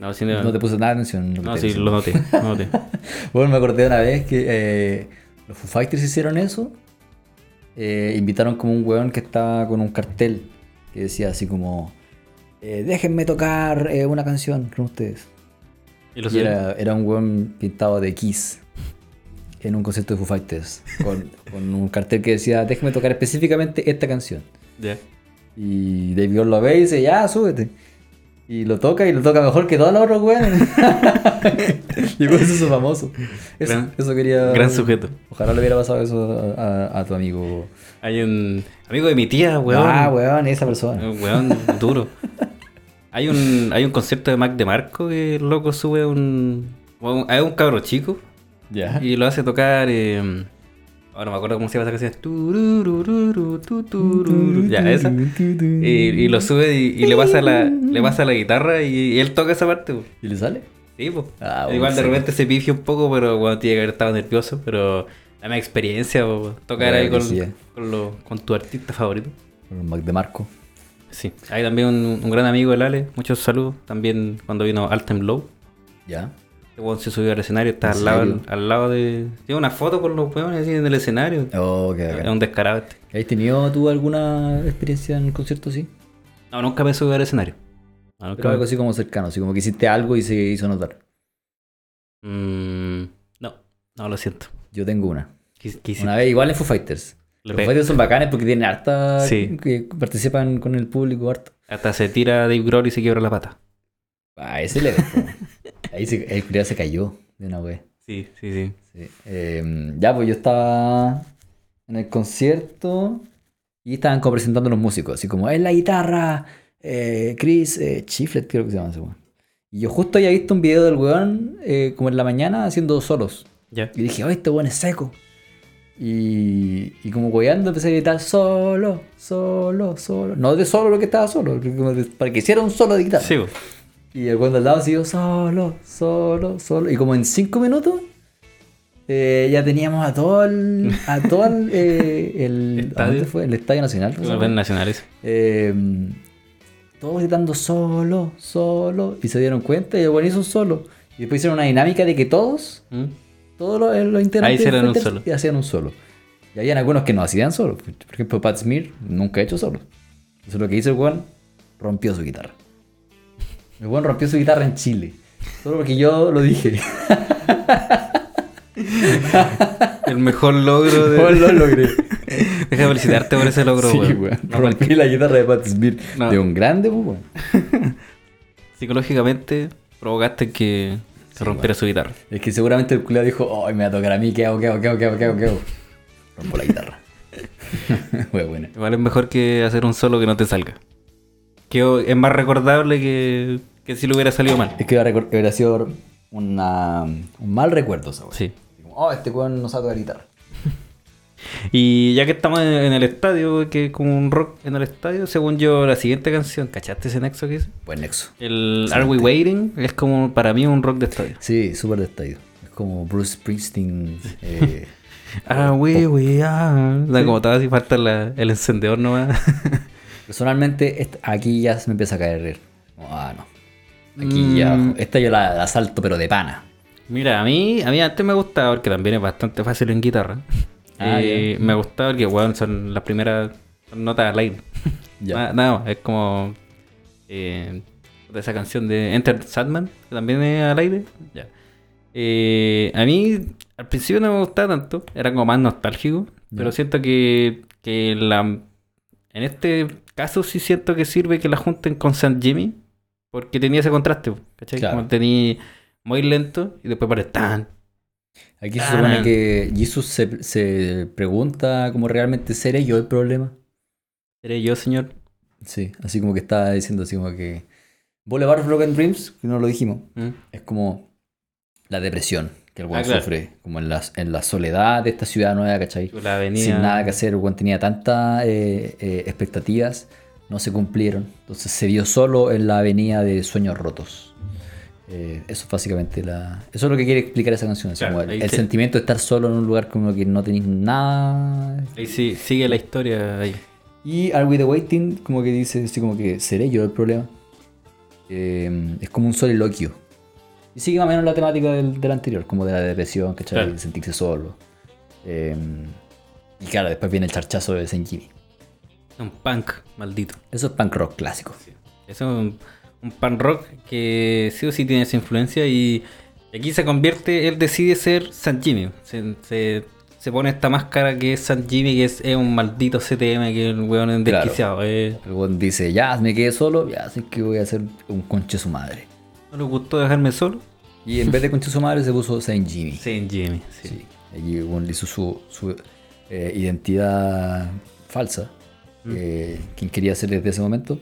No, sí, No te puse nada de atención. no, sí, lo noté. Lo noté. Bueno, me acordé una vez que eh, los Foo Fighters hicieron eso. Eh, invitaron como un weón que estaba con un cartel que decía así como: eh, Déjenme tocar eh, una canción con ustedes. Y lo Y subí. era, era un weón pintado de Kiss en un concierto de Foo Fighters con, con un cartel que decía: Déjenme tocar específicamente esta canción. Ya. Y David Grohl lo ve y dice: Ya, súbete. Y lo toca y lo toca mejor que todos los otros weones. y por eso es famoso. Eso, Gran- eso quería. Gran sujeto. Ojalá le hubiera pasado eso a, a- a tu amigo. Hay un amigo de mi tía, weón. Ah, weón, esa persona. Un Weón, duro. Hay un, hay un concierto de Mac de Marco que el loco sube un. un- Hay un cabro chico Ya. y lo hace tocar. Eh, ahora no me acuerdo cómo se llama esa canción. Ya, esa. Y, y lo sube y, y le pasa la, le pasa la guitarra y, y él toca esa parte. ¿Y le sale? Sí, pues. Ah, bueno, Igual de sí. repente se pifia un poco, pero bueno, tiene que haber estado nervioso. Pero la misma experiencia, tocar ahí con, con, lo- con tu artista favorito. Con Mac de Marco. Sí, hay también un, un gran amigo del Ale, muchos saludos. También cuando vino Altem Low, Ya. este weón se subió al escenario, está ¿En al lado, al lado de. Tiene una foto con los weones así en el escenario. Oh, qué Es bacán. un descarado este. ¿Has tenido tú alguna experiencia en un concierto así? No, nunca me subí al escenario. No, Pero algo así como cercano, así como que hiciste algo y se hizo notar. Mm, no, no, lo siento. Yo tengo una. Quis- Una vez, igual en Foo Fighters. Los Fighters son bacanes porque tienen harta. Sí. que participan con el público harto. Hasta se tira Dave Grohl y se quiebra la pata. Ah, ese le Ahí se, el culiao se cayó de una vez. Sí, sí, sí. Sí. Eh, ya, pues yo estaba en el concierto y estaban como presentando los músicos, así como, es la guitarra, eh, Chris eh, Chiflet, creo que se llama ese weón. Y yo justo había visto un video del weón como en la mañana haciendo solos. Ya. Y dije, oh, este weón es seco. Y, y como weando empecé a gritar solo, solo, solo. No de solo lo que estaba solo, para que hiciera un solo de guitarra. Sí. Y el de al lado siguió solo, solo, solo. Y como en cinco minutos eh, ya teníamos a todo el. A todo el. eh, el ¿a Estadio. dónde fue? El Estadio Nacional. ¿no? Los nacionales. Eh, todos gritando solo, solo. Y se dieron cuenta y el weón hizo un solo. Y después hicieron una dinámica de que todos, ¿Mm? Todos los, los integrantes. Ahí un solo. Y hacían un solo. Y habían algunos que no hacían solo. Por ejemplo, Pat Smear nunca ha hecho solo. Entonces lo que hizo el weón, rompió su guitarra. El weón rompió su guitarra en Chile. Solo porque yo lo dije. El mejor logro de. Lo logré. Deja de felicitarte por ese logro, sí, weón. weón. No, Rompí la guitarra de Pat. No. De un grande, pues, weón. Psicológicamente provocaste que se rompiera su guitarra. Es que seguramente el culiao dijo, ay, me va a tocar a mí, ¿qué hago, qué hago, qué hago, qué hago, qué hago? Rompo la guitarra. Buena. Igual es mejor que hacer un solo que no te salga. Que es más recordable que, que si lo hubiera salido mal. Es que hubiera sido una, un mal recuerdo, weón. Sí. Como, Oh, este weón no sabe tocar guitarra. Y ya que estamos en, en el estadio, que es como un rock en el estadio, según yo, la siguiente canción, ¿cachaste ese nexo que hice? Buen nexo. El Are We Waiting es como para mí un rock de estadio. Sí, súper de estadio. Es como Bruce Springsteen. eh, Are we, we are. O sea, como todo así falta la- el encendedor nomás. personalmente, aquí ya se me empieza a caer. Ah, no. Aquí ya. Mm. Esta yo la, la salto, pero de pana. Mira, a mí, a mí antes me gustaba porque también es bastante fácil en guitarra. Ah, Eh, me gustaba porque, weón, son las primeras notas al aire. Ya. Nada, nada más, es como eh, de esa canción de Enter Sadman, que también es al aire. Ya. Eh, a mí al principio no me gustaba tanto, era como más nostálgico, pero siento que, que la, en este caso sí siento que sirve que la junten con San Jimmy, porque tenía ese contraste, ¿cachai? Claro. Como tenía muy lento y después parece tan. Aquí se Ah, supone que Jesus se, se pregunta como realmente seré yo el problema. ¿Seré yo, señor? Sí, así como que está diciendo así como que Boulevard of Broken Dreams, que no lo dijimos, ¿Mm? es como la depresión que el weón Ah, claro. sufre, como en la, en la soledad de esta ciudad nueva, ¿cachai? La avenida. Sin nada que hacer, el weón tenía tantas eh, eh, expectativas, no se cumplieron, entonces se vio solo en la avenida de sueños rotos. Eh, eso es básicamente la... Eso es lo que quiere explicar esa canción, Claro, el, sentimiento de estar solo en un lugar como que no tenéis nada Ahí sí, sigue la historia ahí. y Are We The Waiting, como que dice así como que seré yo el problema. Eh, es como un soliloquio. Y sigue más o menos la temática del, del anterior, como de la depresión, ¿cachai? Claro. De sentirse solo. Eh, y claro, después viene el charchazo de Saint Jimmy. Un punk, maldito. Eso es punk rock clásico. Es un, un punk rock que sí o sí tiene esa influencia y aquí se convierte, él decide ser San Jimmy. Se, se- se pone esta máscara que es San Jimmy, que es, es un maldito CTM, que el weón es Claro. desquiciado. eh. El weón dice, ya me quedé solo, ya sé que voy a hacer un conche su madre. ¿No le gustó dejarme solo? Y en vez de conche su madre se puso Saint Jimmy. San Jimmy, sí. Sí. Allí weón le hizo su, su, eh, identidad falsa. Mm. eh, quien quería hacer desde ese momento.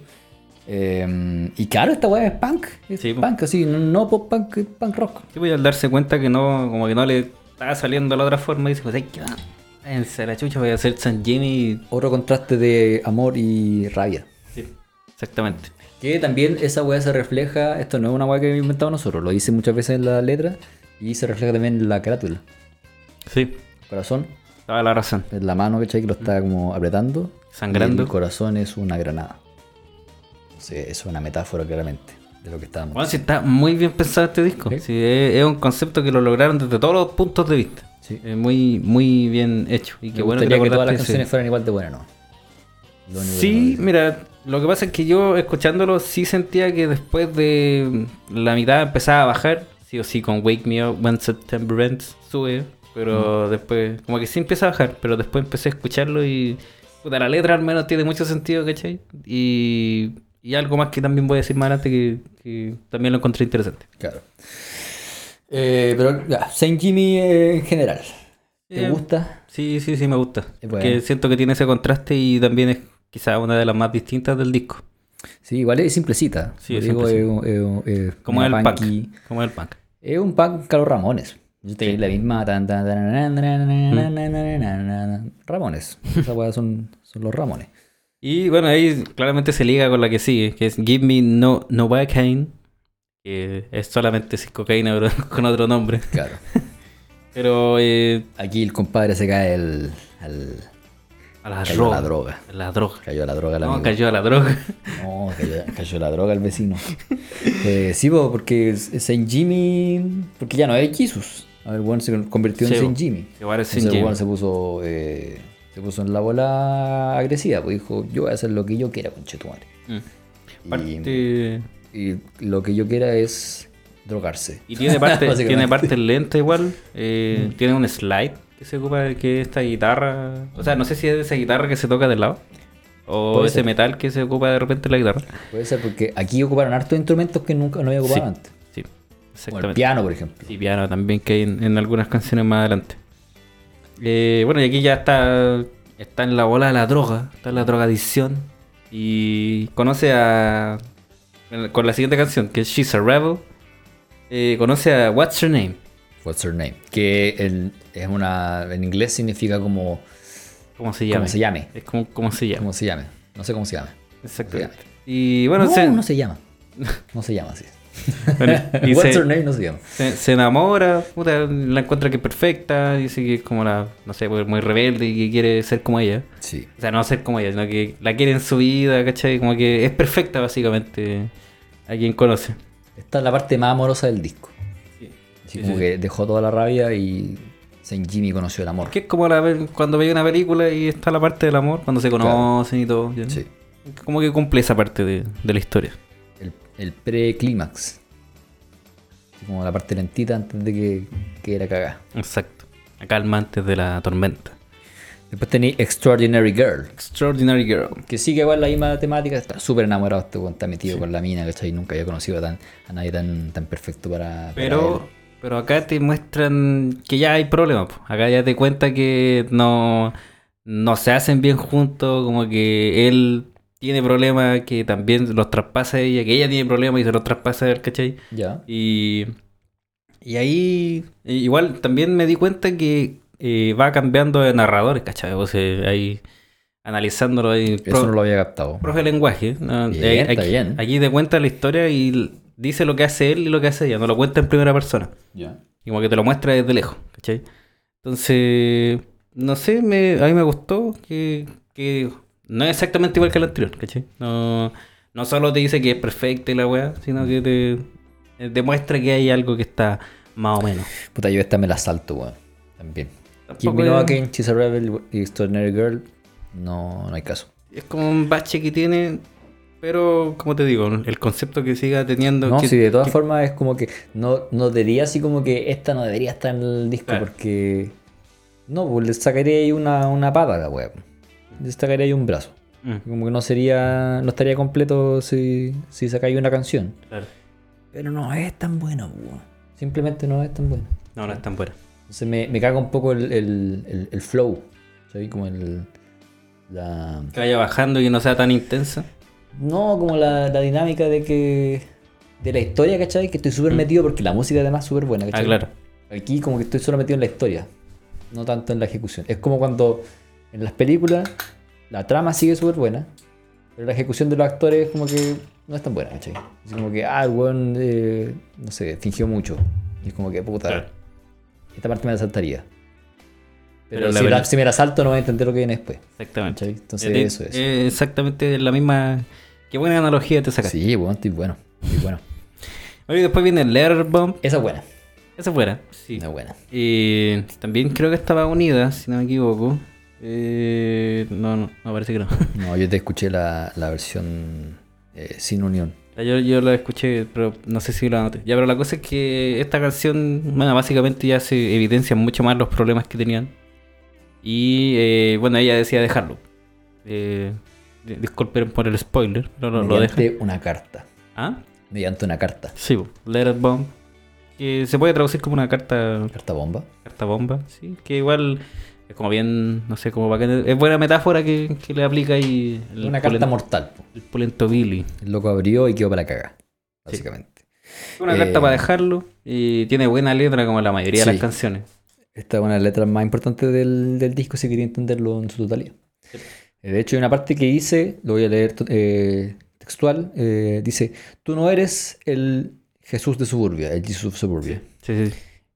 Eh, y claro, esta weá es punk. Es Sí, punk, así, no, no pop punk, es punk rock. Sí, pues, y al darse cuenta que no, como que no le estaba saliendo de la otra forma, dice, pues, ay, que va, váyanse a la chucha, voy a hacer San Jimmy. Otro contraste de amor y rabia. Sí, exactamente. Que también esa weá se refleja, esto no es una weá que hemos inventado nosotros, lo dice muchas veces en la letra y se refleja también en la carátula. Sí, Corazón toda la razón. la mano, ¿cachai? Que lo está como apretando. Sangrando. Y el corazón es una granada. Entonces, es una metáfora claramente de lo que estábamos. Bueno, sí, está muy bien pensado este disco. Sí. Sí, es, es un concepto que lo lograron desde todos los puntos de vista. Sí. Es muy, muy bien hecho. Y Me qué bueno que, todas las canciones fueran igual de buenas, ¿no? Lo Sí, mira, lo que pasa es que yo escuchándolo sí sentía que después de la mitad empezaba a bajar, sí o sí con Wake Me Up When September Ends sube, pero después como que sí empieza a bajar, pero después empecé a escucharlo y puta, la letra al menos tiene mucho sentido, ¿cachai? Y, y algo más que también voy a decir más adelante que, también lo encontré interesante. Claro. Eh, pero ya, Saint Jimmy eh, en general. ¿Te eh, gusta? Sí, sí, sí, me gusta. Bueno. Siento que tiene ese contraste y también es quizás una de las más distintas del disco. Sí, igual es simplecita. Sí, es digo, simplecita. como el punk. Como el punk. Es un punk Carlos Ramones. Yo te sí. la misma. Tan, tan. Ramones. Esas son, son los Ramones. Y bueno, ahí claramente se liga con la que sigue, que es Give Me No Novocaine, que es solamente sin cocaína, pero con otro nombre. Claro. Pero eh, Aquí el compadre se cae al, al- a la cayó a droga. la droga. a La droga. Cayó a la droga el No, amigo. cayó a la droga. No, cayó, cayó la droga el vecino. Eh, sí, po, porque Saint Jimmy. Porque ya no es Jesus. A ver, bueno, se convirtió en Saint. Jimmy. Igual es Entonces, sin el Jimmy. weón se puso. eh, se puso en la bola agresiva. Pues dijo: Yo voy a hacer lo que yo quiera, conchetumare. Mm. Y, Parte- y lo que yo quiera es drogarse. Y tiene parte, tiene parte lenta igual. eh, Tiene un slide que se ocupa, que es esta guitarra. O sea, no sé si es esa guitarra que se toca del lado. O Puede ese ser. metal que se ocupa de repente en la guitarra. Puede ser porque aquí ocuparon hartos instrumentos que nunca no había ocupado Sí. antes. Sí, Como el exactamente. piano, por ejemplo. Y piano también que hay en, en algunas canciones más adelante. Eh, bueno, y aquí ya está, está en la bola de la droga, está en la drogadicción. Y conoce a. Con la siguiente canción, que es She's a Rebel. eh, conoce a What's Her Name. What's her name? Que en, es una, en inglés significa como. ¿Cómo se llama? ¿Cómo se llame? Es como, ¿cómo se llama. ¿Cómo se llame? No sé cómo se llama. Exactamente. Y bueno, no, se, no se llama. No se llama así. Bueno, y What's se- her name no llama. Se, se enamora, puta, la encuentra que es perfecta, dice que es como la, no sé, pues, muy rebelde y que quiere ser como ella. Sí. O sea, no ser como ella, sino que la quiere en su vida, ¿cachai? Como que es perfecta básicamente a quien conoce. Esta es la parte más amorosa del disco. Así Sí, como sí. que dejó toda la rabia y Saint Jimmy conoció el amor. Que es como la, cuando veis una película y está la parte del amor, cuando se conocen y todo. Sí. Como que cumple esa parte de, de la historia. El, pre-clímax. Como la parte lentita antes de que, que era cagada. Exacto. La calma antes de la tormenta. Después tenéis Extraordinary Girl. Extraordinary Girl. Que sigue igual la misma temática. Está súper enamorado este weón, está metido con la mina, ¿cachai? Nunca había conocido a, tan, a nadie tan, tan perfecto para. Pero, pero acá te muestran que ya hay problemas. Acá ya te cuenta que no, no se hacen bien juntos, como que él tiene problemas que también los traspasa a ella, que ella tiene problemas y se los traspasa a él, ¿cachai? Ya. Y, y ahí igual también me di cuenta que eh, va cambiando de narradores, ¿cachai? O sea, ahí analizándolo ahí. Eso no lo había captado. profe de lenguaje. ¿no? Bien, Ahí- está aquí, bien. aquí te cuenta la historia y dice lo que hace él y lo que hace ella, no lo cuenta en primera persona. Ya. Y como que te lo muestra desde lejos, ¿cachai? Entonces, no sé, me, a mí me gustó que, que no es exactamente igual que el anterior, ¿cachai? No, no solo te dice que es perfecta y la weá, sino que te eh, demuestra que hay algo que está más o menos. Puta, yo esta me la salto, weón. También. Tampoco Me No Again, She's a Rebel y Extraordinary Girl. No, no hay caso. Es como un bache que tiene, pero como te digo, el concepto que siga teniendo... No, que- sí, de todas que- formas es como que no, no diría así como que esta no debería estar en el disco Claro. porque No, pues le sacaría ahí una, una pata a la wea. Le sacaría ahí un brazo. Mm, Como que no sería. No estaría completo si, si sacáis una canción. claro. Pero no es tan pues, weón. Simplemente no es tan buena. No, no es tan buena. Entonces me, me caga un poco el, el, el, el flow. ¿Sabes? Como el. La. Que vaya bajando y que no sea tan intensa. No, como la, la dinámica de que. De la historia, ¿cachai? Que estoy súper Mm. metido porque la música además es súper buena, Ah, ¿cachai? claro. Aquí como que estoy solo metido en la historia, no tanto en la ejecución. Es como cuando en las películas la trama sigue súper buena, pero la ejecución de los actores como que no es tan buena, ¿cachai? Es como que, ah, el weón, eh, no sé, fingió mucho. Y es como que, puta, Claro. esta parte me la saltaría. Pero, Pero si, la- si me la salto no voy a entender lo que viene después. Exactamente. ¿cachai? Entonces Eh, eso es. eh, exactamente la misma. Qué buena analogía te sacas. Sí, bueno, estoy bueno. Estoy bueno. Oye, después viene Letterbomb. Esa es buena. Esa fuera. Sí. Esa es buena. Y también creo que estaba unida, si no me equivoco. Eh, no, no, no, parece que no. No, yo te escuché la, la versión eh, sin unión. Yo, yo la escuché, pero no sé si la anoté. Ya, pero la cosa es que esta canción, bueno, básicamente ya se evidencian mucho más los problemas que tenían. Y eh, bueno, ella decía dejarlo. Eh, di- disculpen por el spoiler, pero lo, lo deja. mediante una carta. ¿Ah? Mediante una carta. Sí, po, Let It Bomb. Que se puede traducir como una carta, Carta bomba. carta bomba, sí. Que igual es como bien, no sé, como bacán. Es buena metáfora que, que le aplica el, Una carta mortal. po. el pulento Billy. El loco abrió y quedó para la caga. Básicamente. Una Eh, carta para dejarlo y tiene buena letra como la mayoría de Sí. las canciones. Esta es una de las letras más importantes del, del disco si quería entenderlo en su totalidad. Sí. Eh, De hecho, hay una parte que dice, lo voy a leer eh, textual, eh, dice, tú no eres el Jesús de Suburbia, el Jesus of Suburbia. Sí, sí.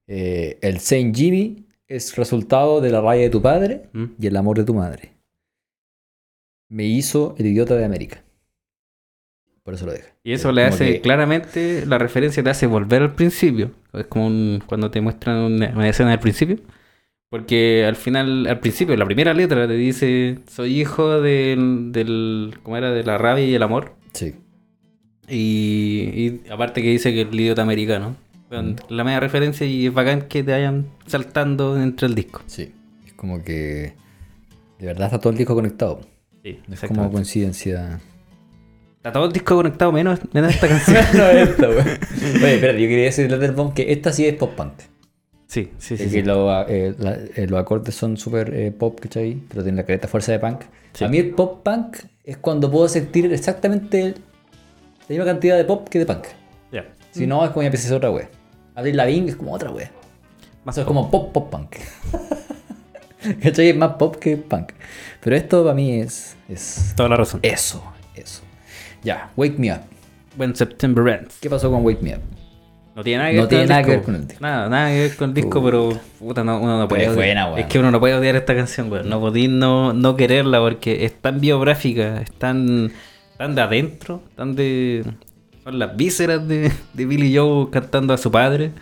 Eh, el Saint Jimmy es resultado de la raya de tu padre ¿Mm? y el amor de tu madre. Me hizo el idiota de América. Por eso lo deja. Y eso le hace, que- claramente, la referencia te hace volver al principio. Es como un- cuando te muestran una, una escena del principio. Porque al final, al principio, la primera letra te dice, soy hijo del, del ¿cómo era? De la rabia y el amor. Sí. Y, y aparte que dice que el idiota americano. Bueno, La media referencia y es bacán que te vayan saltando entre el disco. Sí. Es como que de verdad está todo el disco conectado. Sí, es como coincidencia. Está todo el disco conectado menos, menos esta canción. no esta, güey. Oye, espera, yo quería decir Letterbomb que esta sí es pop punk. Sí, sí, sí. Es sí. que lo- eh, la- eh, los acordes son súper eh, pop, ¿cachai? Pero tienen la careta fuerza de punk. Sí. A mí el pop punk es cuando puedo sentir exactamente la misma cantidad de pop que de punk. Ya. Si no, es como ya empieza a otra wea. Abril Lavigne es como otra wea. Más Eso es como pop, pop punk. ¿Cachai? Es más pop que punk. Pero esto para mí es, es Toda la razón. eso, eso. Ya, Wake Me Up. When September Ends. ¿Qué pasó con Wake Me Up? No tiene nada que No ver, tiene con, nada el que disco. ver con el disco. Nada, nada que ver con el disco, Puta. pero puta, no, uno no puede. Es buena, weón. Es que uno no puede odiar esta canción, weón. No podéis no, no quererla porque es tan biográfica, es tan, tan de adentro, tan de. Son las vísceras de, de Billy Joe cantando a su padre,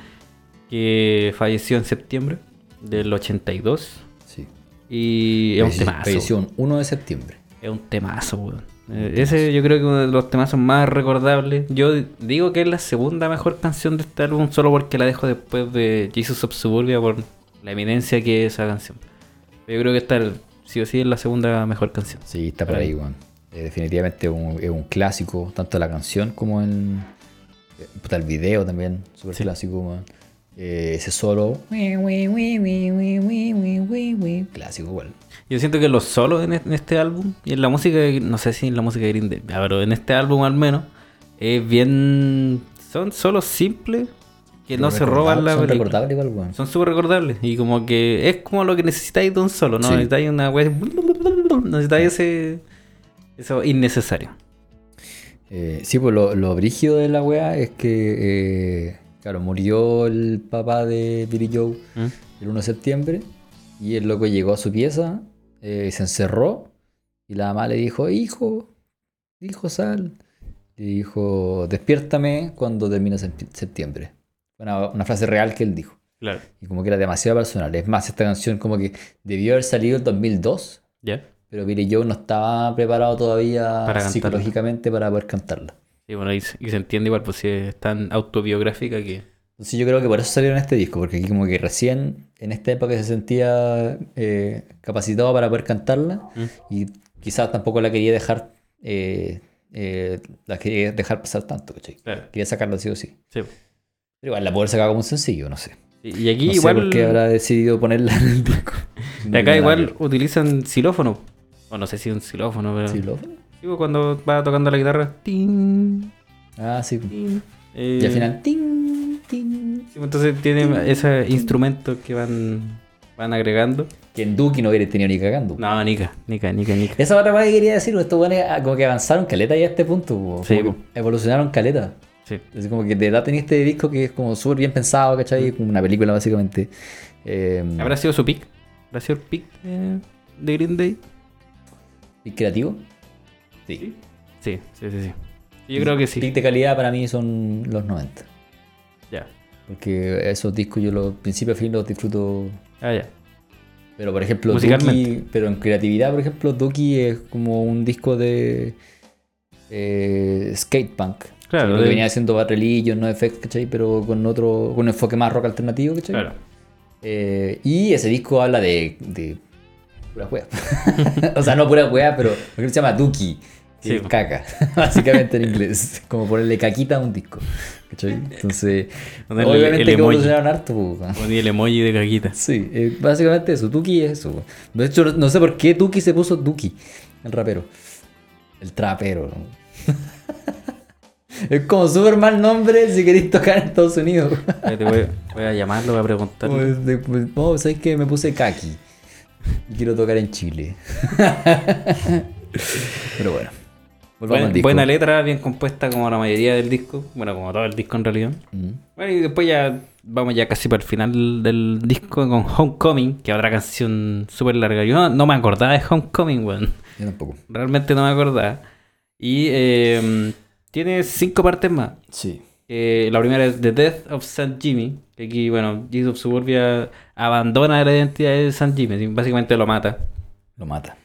que falleció en septiembre del 82. Sí. Y es un temazo. Falleció un 1 de septiembre. Es un temazo, weón. Eh, Ese yo creo que uno de los temazos más recordables. Yo digo que es la segunda mejor canción de este álbum solo porque la dejo después de Jesus of Suburbia por la eminencia que es esa canción. Pero yo creo que esta sí o sí es la segunda mejor canción. Sí, está por ahí. weón. Eh, definitivamente es un, es un clásico, tanto la canción como el, eh, el video también, súper Sí. clásico. Eh, ese solo. Clásico, igual. Yo siento que los solos en, en este álbum y en la música, no sé si en la música de Green Day, ya, pero en este álbum al menos, es bien. Son solos simples que no se roban la Son película. recordables igual. Son súper recordables. Y como que es como lo que necesitáis de un solo, ¿no? Sí. Necesitáis una wea. Necesitáis ese. Eso innecesario. Eh, sí, pues lo, lo brígido de la weá es que, eh, claro, murió el papá de Billy Joe ¿Mm? el 1 de septiembre y el loco llegó a su pieza, eh, se encerró y la mamá le dijo, hijo, hijo, sal. Le dijo, despiértame cuando termine sep- septiembre. Una, una frase real que él dijo. Claro. Y como que era demasiado personal. Es más, esta canción como que debió haber salido en 2002, ¿Ya? Pero Billy Joe no estaba preparado todavía Para psicológicamente para poder cantarla. Sí, bueno, y, se- y se entiende igual, pues si es tan autobiográfica que. Entonces yo creo que por eso salieron este disco, porque aquí como que recién en esta época se sentía eh, capacitado para poder cantarla Mm. y quizás tampoco la quería dejar eh, eh, la quería dejar pasar tanto, ¿cachai? Claro. Quería sacarla sí o sí. Sí. Pero igual la poder sacar como un sencillo, no sé. Y aquí no sé igual. por qué habrá decidido ponerla en el disco. de acá igual utilizan xilófono. O no sé si un xilófono, pero. ¿Sí, lo- Digo, cuando va tocando la guitarra. tin, Ah, sí. tin, eh, Y al final, ting, ting. sí, Entonces tiene esos instrumentos que van, van agregando. Que en Duki no hubiera tenido ni cagando. No, Nika, Nika, Nika, Nika. Esa otra cosa que quería decir, estos buenos como que avanzaron caleta ya a este punto. Sí, evolucionaron caleta. Sí. Así como que de verdad tenía este disco que es como súper bien pensado, ¿cachai? Como una película básicamente. Eh, ¿Habrá sido su pick? ¿Habrá sido el pick de, de Green Day? ¿Y creativo? Sí. Sí, sí, sí. sí. Yo creo que sí. Pick de calidad para mí son los 90. Ya. Porque esos discos yo los principio a fin los disfruto. Ah, ya. Pero por ejemplo. Duki, pero en creatividad, por ejemplo, Duki es como un disco de eh, skate punk. Claro, lo que de- venía haciendo Bad Religion, no Effect, ¿cachai? Pero con otro, con un enfoque más rock alternativo, ¿cachai? Claro. Eh, y ese disco habla de, de pura wea. o sea, no pura wea, pero lo que se llama Duki. Sí, es caca, básicamente en inglés. Como ponerle caquita a un disco. ¿Cachai? Entonces, Ponerle obviamente el que emoji. evolucionaron harto. el emoji de caquita. Sí, eh, básicamente eso. Duki es eso. De hecho, no- no sé por qué Duki se puso Duki, el rapero. El trapero. es como súper mal nombre si queréis tocar en Estados Unidos. Voy, voy a llamarlo, voy a preguntarle. Pues, de- pues, no, ¿sabes que Me puse Kaki. Quiero tocar en Chile. Pero bueno. Buena, letra, bien compuesta como la mayoría del disco. Bueno, como todo el disco en realidad. Mm. Bueno, y después ya vamos ya casi para el final del disco con Homecoming, que es otra canción súper larga. Yo no, no me acordaba de Homecoming, weón. Yo tampoco. Realmente no me acordaba. Y eh, tiene cinco partes más. Sí. Eh, la primera es The Death of St. Jimmy. Que aquí, bueno, Jesus Suburbia abandona la identidad de St. Jimmy. Básicamente lo mata. Lo mata.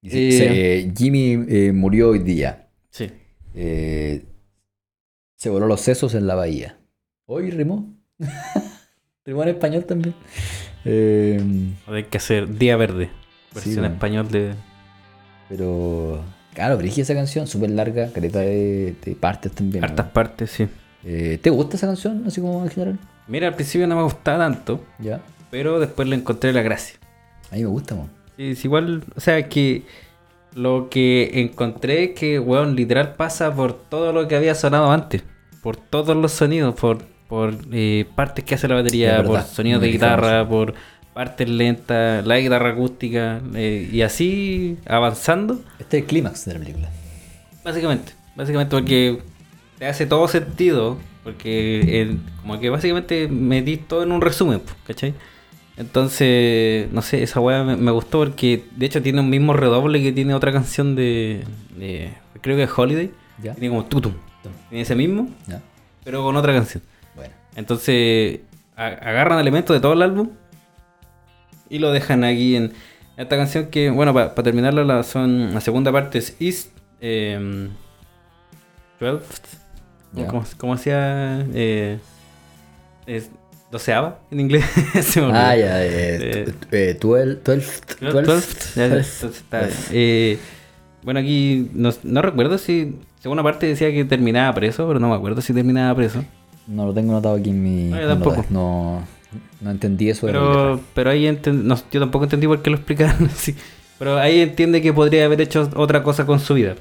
Dice, Eh. se- Jimmy eh, murió hoy día. Sí. Eh, se voló los sesos en la bahía. Hoy rimó. rimó en español también. Hay que hacer Día Verde. Versión Sí, bueno. español de. pero, claro, pero esa canción, súper larga, careta de, de partes también. ¿no? Hartas partes, sí. ¿Te gusta esa canción, así como en general? Mira, al principio no me gustaba tanto. Ya. Pero después le encontré la gracia. A mí me gusta. Sí, Es igual, o sea, que lo que encontré es que, weón, literal pasa por todo lo que había sonado antes. Por todos los sonidos, por, por eh, partes que hace la batería, por sonidos de guitarra, por partes lentas, la guitarra acústica, eh, y así avanzando, Este es el clímax de la película. básicamente. Básicamente porque te hace todo sentido, porque el- como que básicamente metí todo en un resumen, ¿cachai? Entonces, no sé, esa weá me, me gustó porque de hecho tiene un mismo redoble que tiene otra canción de, de- creo que es Holiday. ¿Ya? Tiene como tutum. Tiene ese mismo, ¿Ya? pero con otra canción. Bueno. Entonces, a- agarran elementos de todo el álbum y lo dejan aquí en esta canción que, bueno, para terminarla, la, son, la segunda parte es East eh, 12th. ¿Cómo, cómo hacía? Eh, es doceava en inglés. Se me. Ah, ya. Eh, Eh, tu- 12, 12, 12, 12th, ya, ya, entonces está. Bueno, aquí no, no recuerdo si. Segunda parte decía que terminaba preso, pero no me acuerdo si terminaba preso. No lo tengo notado aquí en mi. No, yo tampoco. No, no entendí eso de. Pero, pero ahí enten- no, yo tampoco entendí por qué lo explicaron así. Pero ahí entiende que podría haber hecho otra cosa con su vida.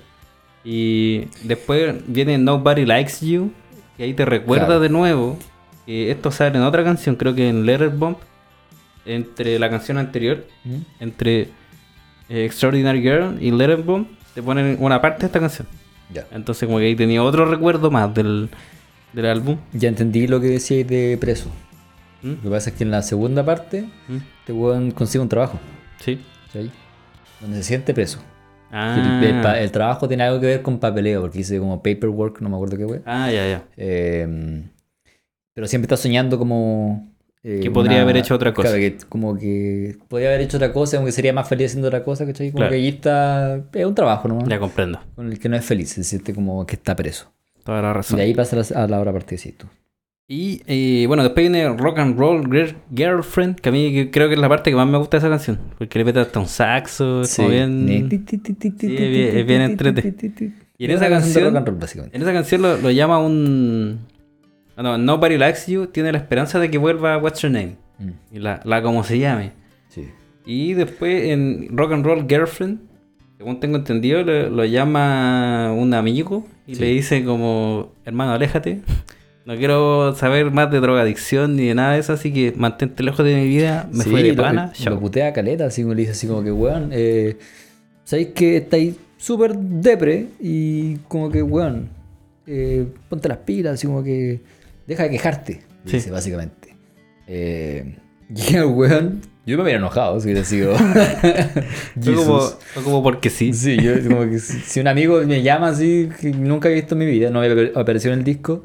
Y después viene Nobody Likes You, y ahí te recuerda Claro. de nuevo que esto sale en otra canción, creo que en Letterbomb, entre la canción anterior, ¿Mm? entre eh, Extraordinary Girl y Letterbomb, te ponen una parte de esta canción. Ya. Entonces como que ahí tenía otro recuerdo más del, del álbum. Ya entendí lo que decíais de preso. ¿Mm? Lo que pasa es que en la segunda parte, ¿Mm? este weón consigue un trabajo. Sí. ¿cachai? Donde se siente preso. Ah, El, el trabajo tiene algo que ver con papeleo, porque dice como paperwork, no me acuerdo qué weón. ah ya, ya. Eh, pero siempre está soñando como... eh, Que podría haber hecho otra cosa. Claro, que como que podría haber hecho otra cosa, como que sería más feliz haciendo otra cosa, ¿cachai? Como Claro. que allí está... Es un trabajo, ¿no? Ya comprendo. Con el que no es feliz, se siente como que está preso. Toda la Y razón. de ahí pasa a la, hora parte de tú. Y eh, bueno, después viene Rock and Roll Girl- Girlfriend, que a mí creo que es la parte que más me gusta de esa canción. Porque le mete hasta un saxo, es como bien... Es bien- es bien entrete. Y en esa canción- roll, básicamente. En esa canción lo, lo llama un... No, Nobody Likes You tiene la esperanza de que vuelva What's Your Name. Mm, Y la, la como se llame. Sí. Y después en Rock and Roll Girlfriend, según tengo entendido, lo, lo llama un amigo y Sí. le dice como, hermano, aléjate. No quiero saber más de drogadicción ni de nada de eso, así que mantente lejos de mi vida. Me Sí, fue de lo- pana. Lo, chao. putea a caleta, así como le dice así como que, weón, eh, sabéis que estáis súper depre y como que, weón, eh, ponte las pilas, así como que deja de quejarte, Sí. dice básicamente. Eh, y el weón, yo me hubiera enojado si hubiera sido Fue como, como porque sí. Sí, yo como que si, si un amigo me llama así, que nunca he visto en mi vida, no había apare- aparecido en el disco,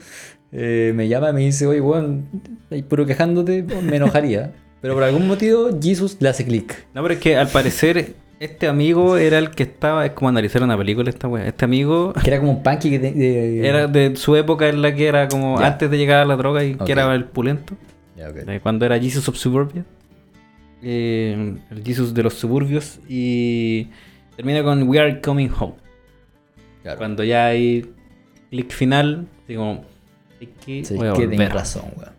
eh, me llama y me dice, oye, weón, ahí puro quejándote, me enojaría. Pero por algún motivo, Jesus le hace clic. No, pero es que al parecer este amigo era el que estaba, es como analizar una película esta wea. Este amigo Que era como un punky que de- era de su época en la que era como antes de llegar a la droga y que era el pulento. De cuando era Jesus of Suburbia. Eh, el Jesus de los suburbios. Y termina con We Are Coming Home. Claro. Cuando ya hay clic final, así como. Es que Sí, que tenés razón, weón.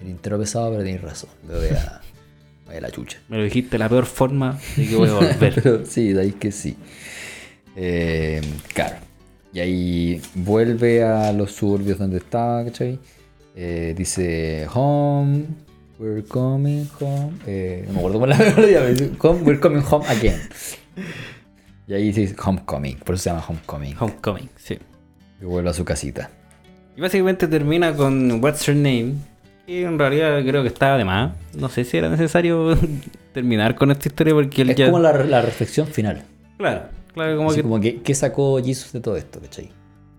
El intro pesado, pero tenés razón. Me voy a, voy a la chucha. Me lo dijiste de la peor forma de que voy a volver. Pero sí, de ahí que sí. Eh, claro. Y ahí vuelve a los suburbios donde estaba, ¿cachai? Eh, dice home, we're coming home. Eh, no me acuerdo cómo la melodía, home, we're coming home again. Y ahí dice homecoming, por eso se llama homecoming. Homecoming, sí. Y vuelve a su casita. Y básicamente termina con What's Your Name. Que en realidad creo que estaba de más. No sé si era necesario terminar con esta historia porque él Es ya. como la, la reflexión final. Claro, claro, como Así que como que, ¿qué sacó Jesus de todo esto, cachai?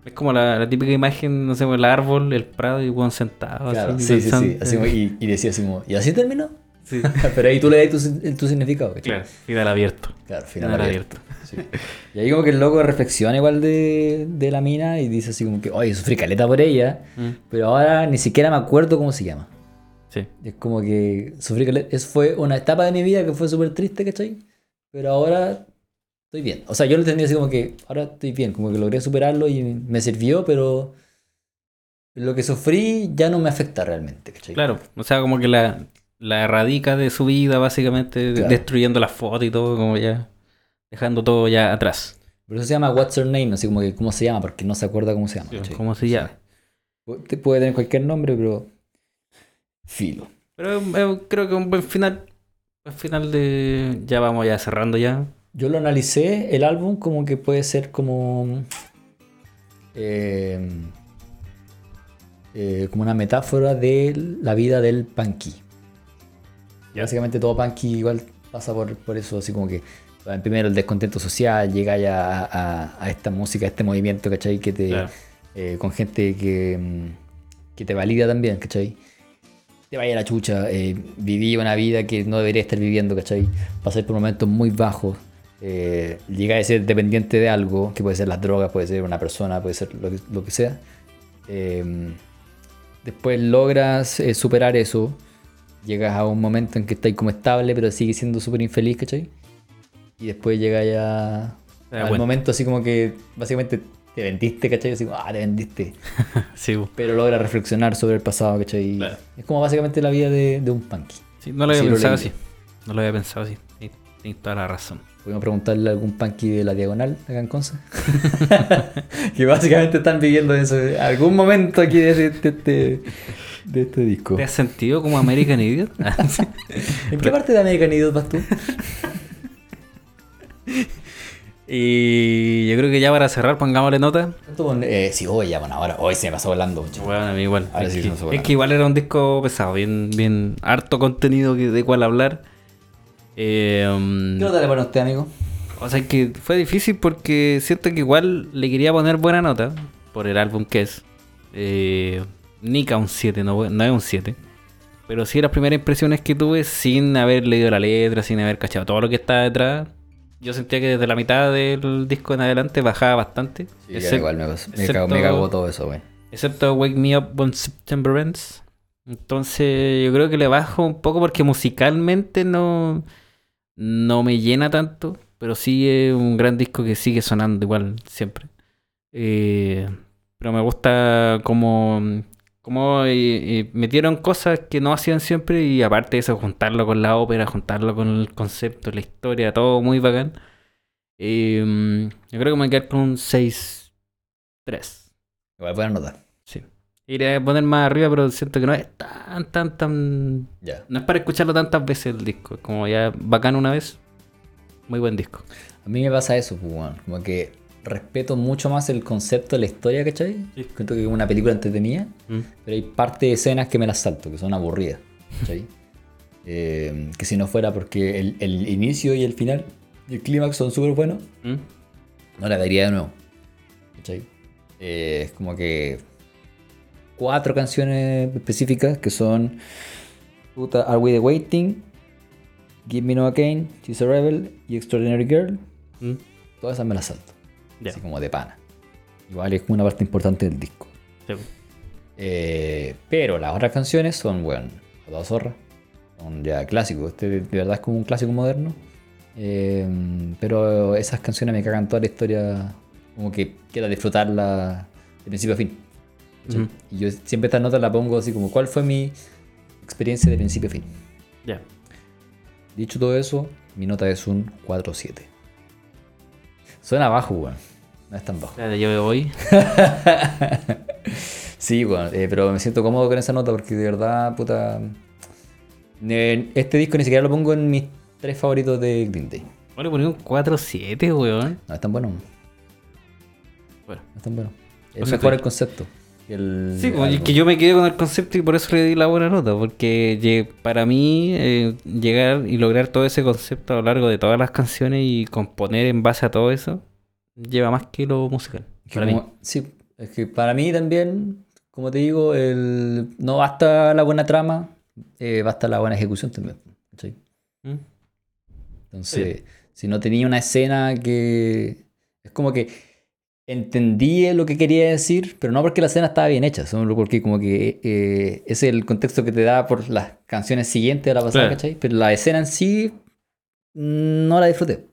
Es como la, la típica imagen, no sé, el árbol, el prado y Juan sentado. Claro, así, sí, sí, sí. Así como- y, y decía así como, ¿y así terminó? Sí, Pero ahí tú le das tu, tu significado, ¿cachai? claro, final abierto. Claro, final Final abierto. abierto. Sí. Y ahí como que el loco reflexiona igual de, de la mina y dice así como que, oye, sufrí caleta por ella, Mm, pero ahora ni siquiera me acuerdo cómo se llama. Sí, Es como que sufrí caleta, eso fue una etapa de mi vida que fue súper triste, ¿cachai? Pero ahora estoy bien. O sea, yo lo entendí así como que ahora estoy bien, como que logré superarlo y me sirvió, pero lo que sufrí ya no me afecta realmente, ¿cachai? claro. O sea, como que la, la erradica de su vida, básicamente, Claro. destruyendo las fotos y todo, como ya. Dejando todo ya atrás. Por eso se llama What's Her Name, así como que cómo se llama, porque no se acuerda cómo se llama. Como se llama. Te puede tener cualquier nombre, pero. Filo. Pero eh, creo que un buen final. Buen final de. Ya vamos ya cerrando ya. Yo lo analicé, el álbum, como que puede ser como. eh, eh, como una metáfora de la vida del punky. Básicamente todo punky igual pasa por, por eso, así como que. Primero el descontento social, llega ya a, a- esta música, a este movimiento, ¿cachai? Que te, Claro. eh, con gente que, mm, que te valida también, ¿cachai? Te vaya a la chucha, eh, viví una vida que no debería estar viviendo, ¿cachai? Pasar por momentos muy bajos, eh, llegar a ser dependiente de algo, que puede ser las drogas, puede ser una persona, puede ser lo que, lo que sea. Eh, después logras eh, superar eso, llegas a un momento en que estás como estable, pero sigues siendo súper infeliz, ¿cachai? Y después llega ya al cuenta. momento así como que básicamente te vendiste, ¿cachai? Así como, ah, te vendiste. Sí, bu. Pero logra reflexionar sobre el pasado, ¿cachai? Claro. Es como básicamente la vida de, de un punky. Sí, no lo había Sí, pensado así. No lo había pensado así. Sí, Tienes toda la razón. Podemos preguntarle a algún punky de la diagonal acá en Conce. que básicamente están viviendo eso. Algún momento aquí de este, de este, de este disco. ¿Te has sentido como American Idiot? ¿En qué parte de American Idiot vas tú? y yo creo que ya para cerrar, pongámosle nota. ¿Cuánto pon- eh, sí, hoy ya, bueno, ahora. Hoy se me pasó volando. mucho. Bueno, a mí igual. Ahora es, sí que, se fue es que igual era un disco pesado, bien, bien harto contenido de cual hablar. Eh, um, ¿Qué nota le pone a usted, amigo? o sea que fue difícil porque siento que igual le quería poner buena nota por el álbum que es. Eh, Nika un 7, no, no es un 7. Pero sí las primeras impresiones que tuve sin haber leído la letra, sin haber cachado todo lo que está detrás. Yo sentía que desde la mitad del disco en adelante bajaba bastante. Sí, Excep- igual me, excepto- me cagó todo eso, güey. Excepto Wake Me Up When September Ends. Entonces yo creo que le bajo un poco porque musicalmente no, no me llena tanto. Pero sí es un gran disco que sigue sonando igual siempre. Eh, pero me gusta como, como eh, metieron cosas que no hacían siempre y aparte de eso, juntarlo con la ópera, juntarlo con el concepto, la historia, todo muy bacán. Eh, yo creo que me voy a quedar con un 6-3. Igual buena nota. Sí. Iré a poner más arriba, pero siento que no es tan, tan, tan... Ya. No es para escucharlo tantas veces el disco. Como ya bacán una vez. Muy buen disco. A mí me pasa eso, pues, weón. Como que respeto mucho más el concepto de la historia, ¿cachai? Sí. Siento que es una película entretenida, Mm. pero hay parte de escenas que me las salto, que son aburridas, ¿cachai? Eh, que si no fuera porque el, el inicio y el final y el clímax son súper buenos, ¿Mm? no la vería de nuevo, ¿cachai? Eh, es como que cuatro canciones específicas que son Are We the Waiting, Give Me No Again, She's a Rebel y Extraordinary Girl. ¿Mm? Todas esas me las salto. Así como de pana. Igual es una parte importante del disco. Sí. Eh, pero las otras canciones son, bueno, Toda Zorra. Son ya clásicos. Este de verdad es como un clásico moderno. Eh, pero esas canciones me cagan toda la historia. Como que quiero disfrutarla de principio a fin. Y yo siempre estas notas la pongo así como, ¿cuál fue mi experiencia de principio a fin? Ya. Dicho todo eso, mi nota es un 4-7. Suena bajo, weón. No es tan bajo. Espérate, yo me voy. Sí, weón. eh, pero me siento cómodo con esa nota porque de verdad, puta. eh, Este disco ni siquiera lo pongo en mis tres favoritos de Green Day. A poner un 4-7, weón. No es tan bueno. Bueno. No es tan bueno. Es O sea, mejor te- el concepto. el Sí, pues, es álbum. que yo me quedé con el concepto y por eso le di la buena nota, porque para mí eh, llegar y lograr todo ese concepto a lo largo de todas las canciones y componer en base a todo eso, lleva más que lo musical. Que Para mí. Sí, es que para mí también, como te digo, el, no basta la buena trama, eh, basta la buena ejecución también. ¿Mm? Entonces, si no tenía una escena que. Es como que entendí lo que quería decir, pero no porque la escena estaba bien hecha, sino porque como que eh, es el contexto que te da por las canciones siguientes a la pasada, Claro. ¿cachai? Pero la escena en sí mm, no la disfruté.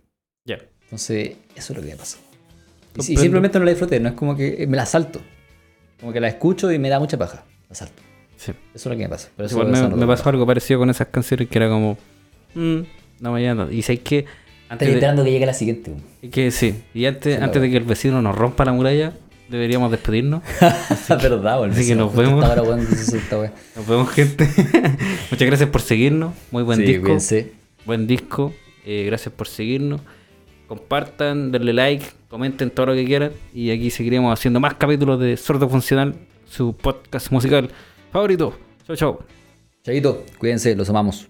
Ya. Entonces, eso es lo que me pasó. Y, simplemente no la disfruté, no es como que eh, me la salto. Como que la escucho y me da mucha paja. La salto. Sí. Eso es lo que me pasa. Por eso Igual me, me pasó algo parecido con esas canciones que era como, mm, no me llama. Y sé que antes Estoy de, esperando que llegue la siguiente. y que sí, y antes, Sí, antes de que el vecino nos rompa la muralla, deberíamos despedirnos. Es verdad, weón. así que nos vemos. esta hora, weón, que se hizo esta wea. Nos vemos, gente. Muchas gracias por seguirnos. Muy buen Sí, disco. cuídense. Buen disco. Eh, gracias por seguirnos. Compartan, denle like, comenten todo lo que quieran. Y aquí seguiremos haciendo más capítulos de Sordo Funcional, su podcast musical favorito. Chau, chau. Chaito, cuídense, los amamos.